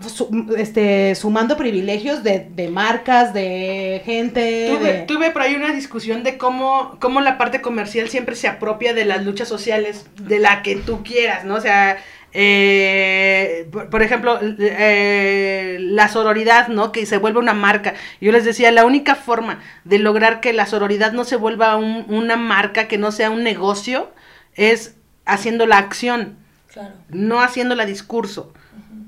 su- este, sumando privilegios de, de marcas, de gente, Tuve, de... tuve por ahí una discusión de cómo, cómo la parte comercial siempre se apropia de las luchas sociales, de la que tú quieras, ¿no? O sea, eh, por, por ejemplo, eh, la sororidad, ¿no? Que se vuelve una marca. Yo les decía, la única forma de lograr que la sororidad no se vuelva un- una marca, que no sea un negocio, es haciendo la acción Claro. no haciéndola discurso,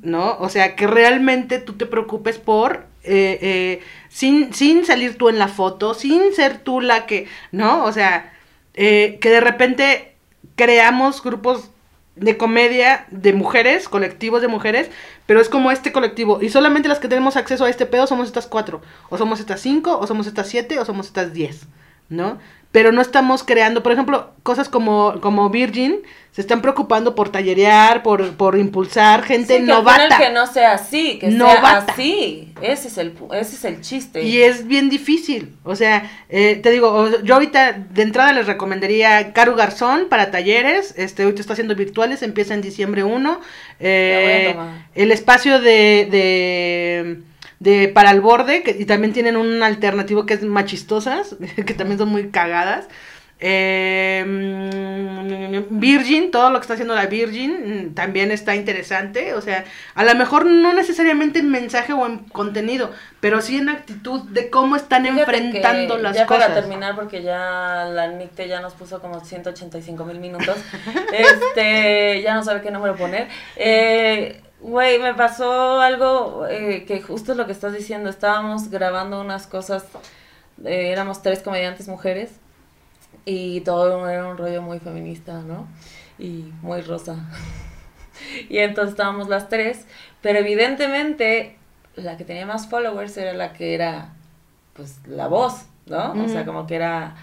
¿no? O sea, que realmente tú te preocupes por, eh, eh, sin, sin salir tú en la foto, sin ser tú la que, ¿no? O sea, que de repente creamos grupos de comedia de mujeres, colectivos de mujeres, pero es como este colectivo. Y solamente las que tenemos acceso a este pedo somos estas cuatro. O somos estas cinco, o somos estas siete, o somos estas diez, ¿no? Pero no estamos creando, por ejemplo, cosas como, como Virgin, se están preocupando por tallerear, por, por impulsar gente Sí, novata. que no sea así, que Novata. sea así. Ese es el, ese es el chiste. Y es bien difícil. O sea, eh, te digo, yo ahorita de entrada les recomendaría Caru Garzón para talleres. Este, ahorita está haciendo virtuales, empieza en diciembre 1. Eh, el espacio de, de, de Para el Borde, que, y también tienen un alternativo que es Machistosas, que también son muy cagadas. Eh, Virgin, todo lo que está haciendo la Virgin mm, también está interesante. O sea, a lo mejor no necesariamente en mensaje o en contenido, pero sí en actitud de cómo están Fíjate enfrentando las ya cosas. para terminar, porque ya la Nicte ya nos puso como 185 mil minutos. este, ya no sabe qué número poner. Eh, Güey, me pasó algo eh, que justo es lo que estás diciendo. Estábamos grabando unas cosas, eh, éramos tres comediantes mujeres y todo era un rollo muy feminista, ¿no? Y muy rosa. y entonces estábamos las tres, pero evidentemente la que tenía más followers era la que era, pues, la voz, ¿no? O sea, como que era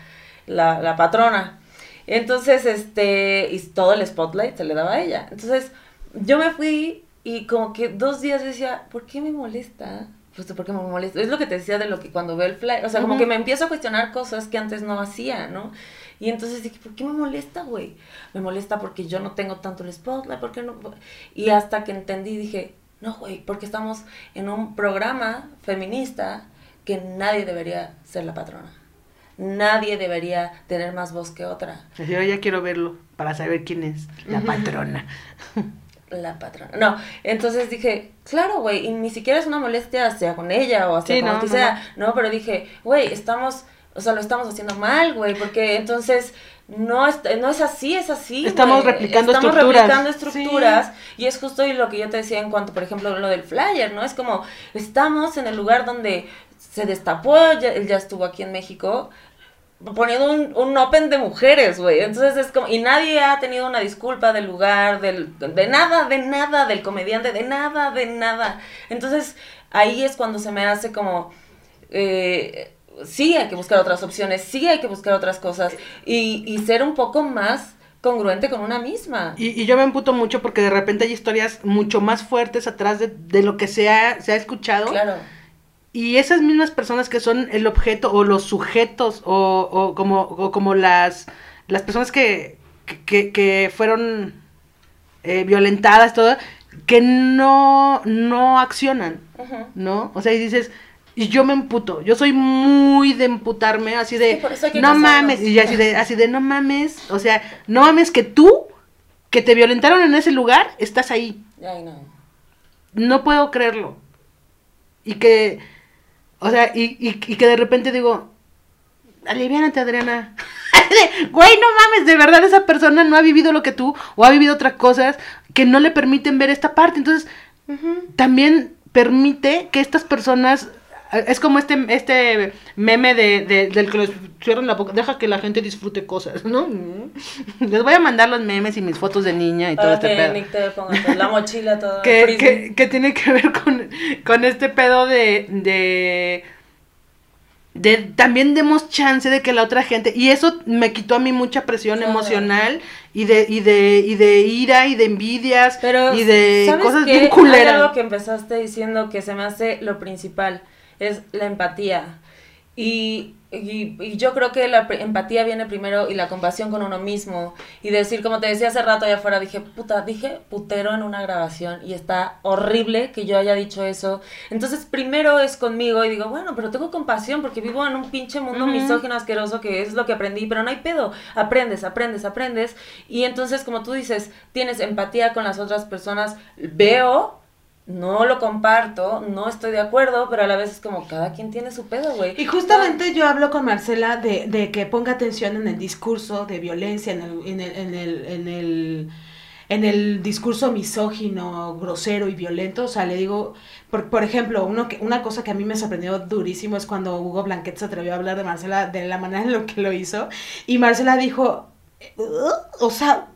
la, la patrona. Entonces, este, y todo el spotlight se le daba a ella. Entonces, yo me fui y como que dos días decía, ¿por qué me molesta? Pues, ¿por qué me molesta? Es lo que te decía de lo que cuando veo el fly, o sea, como que me empiezo a cuestionar cosas que antes no hacía, ¿no? Y entonces dije, ¿por qué me molesta, güey? Me molesta porque yo no tengo tanto el spotlight, ¿por qué no? Y hasta que entendí, dije, no, güey, porque estamos en un programa feminista que nadie debería ser la patrona. Nadie debería tener más voz que otra. Yo ya quiero verlo para saber quién es la patrona. La patrona. No, entonces dije, claro, güey, y ni siquiera es una molestia hacia con ella o hacia Sí, con no, quien no, sea. No. pero dije, güey, estamos, o sea, lo estamos haciendo mal, güey, porque entonces no es, no es así, es así. Estamos replicando estamos estructuras. replicando estructuras. Y es justo lo que yo te decía en cuanto, por ejemplo, lo del flyer, ¿no? Es como, estamos en el lugar donde se destapó, ya- él ya estuvo aquí en México, poniendo un, un open de mujeres, güey. Entonces es como, y nadie ha tenido una disculpa del lugar, del, de nada, de nada, del comediante, de nada, de nada. Entonces ahí es cuando se me hace como, eh, sí hay que buscar otras opciones, sí hay que buscar otras cosas y, y ser un poco más congruente con una misma. Y, y yo me emputo mucho porque de repente hay historias mucho más fuertes atrás de, de lo que se ha, se ha escuchado. Claro. Y esas mismas personas que son el objeto o los sujetos o, o como, o como las, las personas que, que, que fueron eh, violentadas, todo, que no, no accionan, Ujú. ¿no? O sea, y dices, y yo me emputo, yo soy muy de emputarme, así de, Sí, no casarnos". mames, y así de, así de, no mames, o sea, no mames que tú, que te violentaron en ese lugar, estás ahí Ay, no. no puedo creerlo. Y que, o sea, y, y, y que de repente digo, aliviánate, Adriana. Güey, no mames, de verdad esa persona no ha vivido lo que tú, o ha vivido otras cosas que no le permiten ver esta parte. Entonces, también permite que estas personas, es como este, este meme de, de- del que les cierran la boca, deja que la gente disfrute cosas, ¿no? Les voy a mandar los memes y mis fotos de niña y todo este pedo Nick te todo, la mochila toda que, que, que tiene que ver con, con este pedo de, de, de también demos chance de que la otra gente, y eso me quitó a mí mucha presión Claro. emocional y de, y de, y de ira y de envidias Pero, y de ¿sabes cosas qué? bien Hay culeras. algo que empezaste diciendo que se me hace lo principal, es la empatía. Y, y, y yo creo que la empatía viene primero y la compasión con uno mismo. Y decir, como te decía hace rato allá afuera, dije, puta, dije putero en una grabación y está horrible que yo haya dicho eso. Entonces, primero es conmigo y digo, bueno, pero tengo compasión porque vivo en un pinche mundo misógino asqueroso que es lo que aprendí, pero no hay pedo. Aprendes, aprendes, aprendes. Y entonces, como tú dices, tienes empatía con las otras personas. Veo, no lo comparto, no estoy de acuerdo, pero a la vez es como cada quien tiene su pedo, güey. Y justamente yo hablo con Marcela de, de que ponga atención en el discurso de violencia, en el, en el, en el, en el, en el discurso misógino, grosero y violento. O sea, le digo, por, por ejemplo, uno que, una cosa que a mí me sorprendió durísimo es cuando Hugo Blanquet se atrevió a hablar de Marcela de la manera en la que lo hizo. Y Marcela dijo, o sea,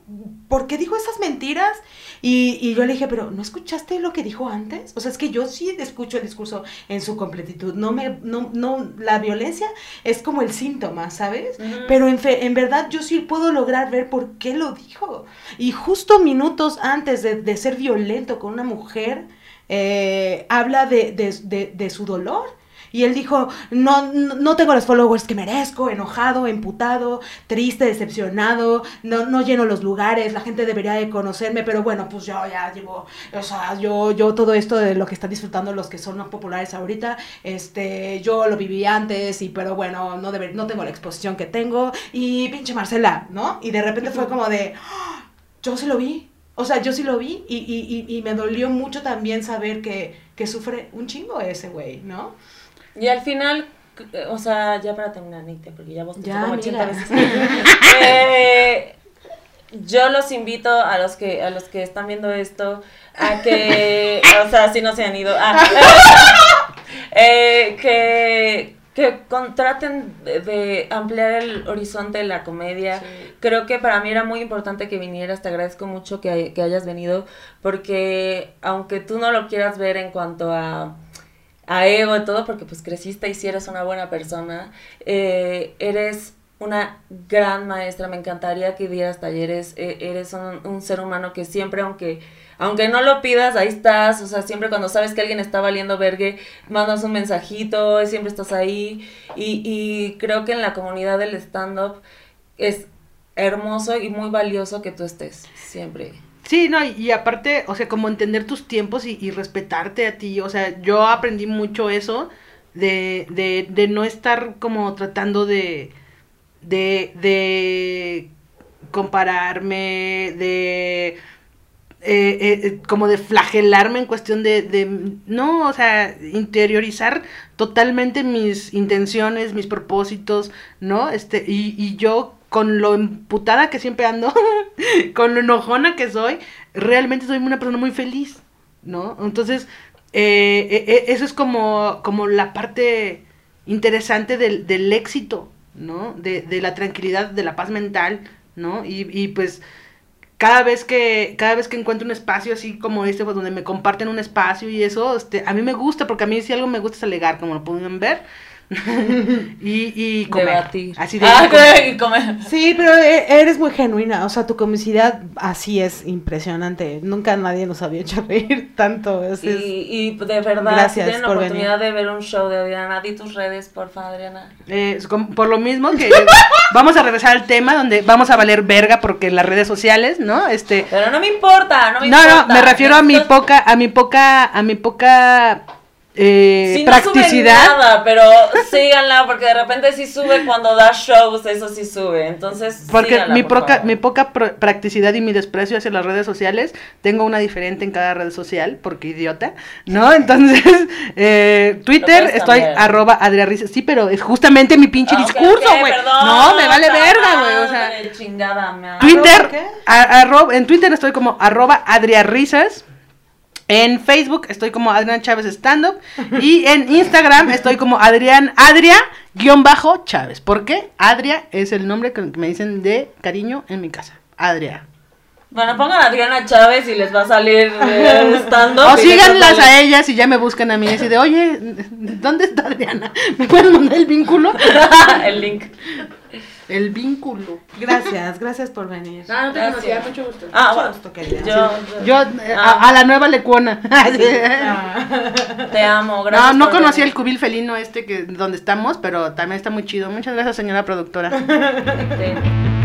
¿por qué dijo esas mentiras? Y, y yo le dije, pero ¿no escuchaste lo que dijo antes? O sea, es que yo sí escucho el discurso en su completitud. No me, no, no, la violencia es como el síntoma, ¿sabes? Pero en, fe- en verdad yo sí puedo lograr ver por qué lo dijo. Y justo minutos antes de, de ser violento con una mujer, eh, habla de, de- de- de su dolor. Y él dijo, no, no, tengo los followers que merezco, enojado, emputado, triste, decepcionado, no, no lleno los lugares, la gente debería de conocerme, pero bueno, pues yo ya llevo, o sea, yo, yo todo esto de lo que están disfrutando los que son más populares ahorita, este, yo lo viví antes, y pero bueno, no, deber- no tengo la exposición que tengo, y pinche Marcela, ¿no? Y de repente fue como de, "Ah, yo sí lo vi, o sea, yo sí lo vi, y, y, y, y me dolió mucho también saber que, que sufre un chingo ese güey, ¿no? Y al final, eh, o sea, ya para terminar, Nite, porque ya vos Ya, como 80 mira. veces. Eh, yo los invito a los que a los que están viendo esto a que, o sea, si no se han ido, ah, eh, que que contraten de, de ampliar el horizonte de la comedia. Creo que para mí era muy importante que vinieras, te agradezco mucho que, que hayas venido, porque aunque tú no lo quieras ver en cuanto a a ego y todo, porque pues creciste y si eres una buena persona, eh, eres una gran maestra, me encantaría que dieras talleres, eh, eres un, un ser humano que siempre, aunque, aunque no lo pidas, ahí estás, o sea, siempre cuando sabes que alguien está valiendo vergue, mandas un mensajito, siempre estás ahí, y, y creo que en la comunidad del stand-up es hermoso y muy valioso que tú estés, siempre. Sí, no, y, aparte, o sea, como entender tus tiempos y, y respetarte a ti, o sea, yo aprendí mucho eso de, de, de no estar como tratando de, de, de compararme, de, eh, eh, eh, como de flagelarme en cuestión de, de, no, o sea, interiorizar totalmente mis intenciones, mis propósitos, ¿no? Este, y, y yo con lo emputada que siempre ando, con lo enojona que soy, realmente soy una persona muy feliz, ¿no? Entonces, eh, eh, eh, eso es como, como la parte interesante del, del éxito, ¿no? De, de la tranquilidad, de la paz mental, ¿no? Y, y pues cada vez que cada vez que encuentro un espacio así como este pues donde me comparten un espacio y eso este a mí me gusta porque a mí si algo me gusta es alegar como lo pueden ver y, y comer Debatir. así de Ah, comer. y comer. Sí, pero e- eres muy genuina, o sea, tu comicidad así es impresionante. Nunca nadie nos había hecho reír tanto. es- Y, y de verdad, Gracias si tienen la por oportunidad de ver un show de Adriana, di tus redes, porfa, Adriana. Eh, por lo mismo que vamos a regresar al tema donde vamos a valer verga porque las redes sociales no este Pero no me importa, no me no importa. no me refiero a mi poca a mi poca a mi poca eh, Sí, no sube practicidad nada, pero síganla porque de repente sí sube cuando da shows, eso sí sube. Entonces, Porque síganla, mi, por poca, mi poca practicidad y mi desprecio hacia las redes sociales, tengo una diferente en cada red social, porque idiota, ¿no? Entonces, eh, Twitter, estoy arroba Adria Risas. Sí, pero es justamente mi pinche Ah, discurso, güey. no, me vale verga, güey. O sea, chingada, me Twitter, ¿Arroba en Twitter estoy como arroba Adria Risas. En Facebook estoy como Adrián Chávez Stand Up. Y en Instagram estoy como Adrián Adria guion bajo Chávez. ¿Por qué? Adria es el nombre que me dicen de cariño en mi casa. Adria. Bueno, pongan a Adriana Chávez y les va a salir eh, stand-up. O síganlas salir- a ellas y ya me buscan a mí. Así de, oye, ¿dónde está Adriana? ¿Me pueden mandar el vínculo? El link. El vínculo. Gracias, gracias por venir. Ah, no te Gracias. conocía, mucho gusto. Ah, Mucho bueno, gusto, querida. yo, Yo, eh, Ah. a, a la nueva lecuona. te amo, gracias. No, no conocía el cubil felino este que donde estamos, pero también está muy chido. Muchas gracias, señora productora. Sí.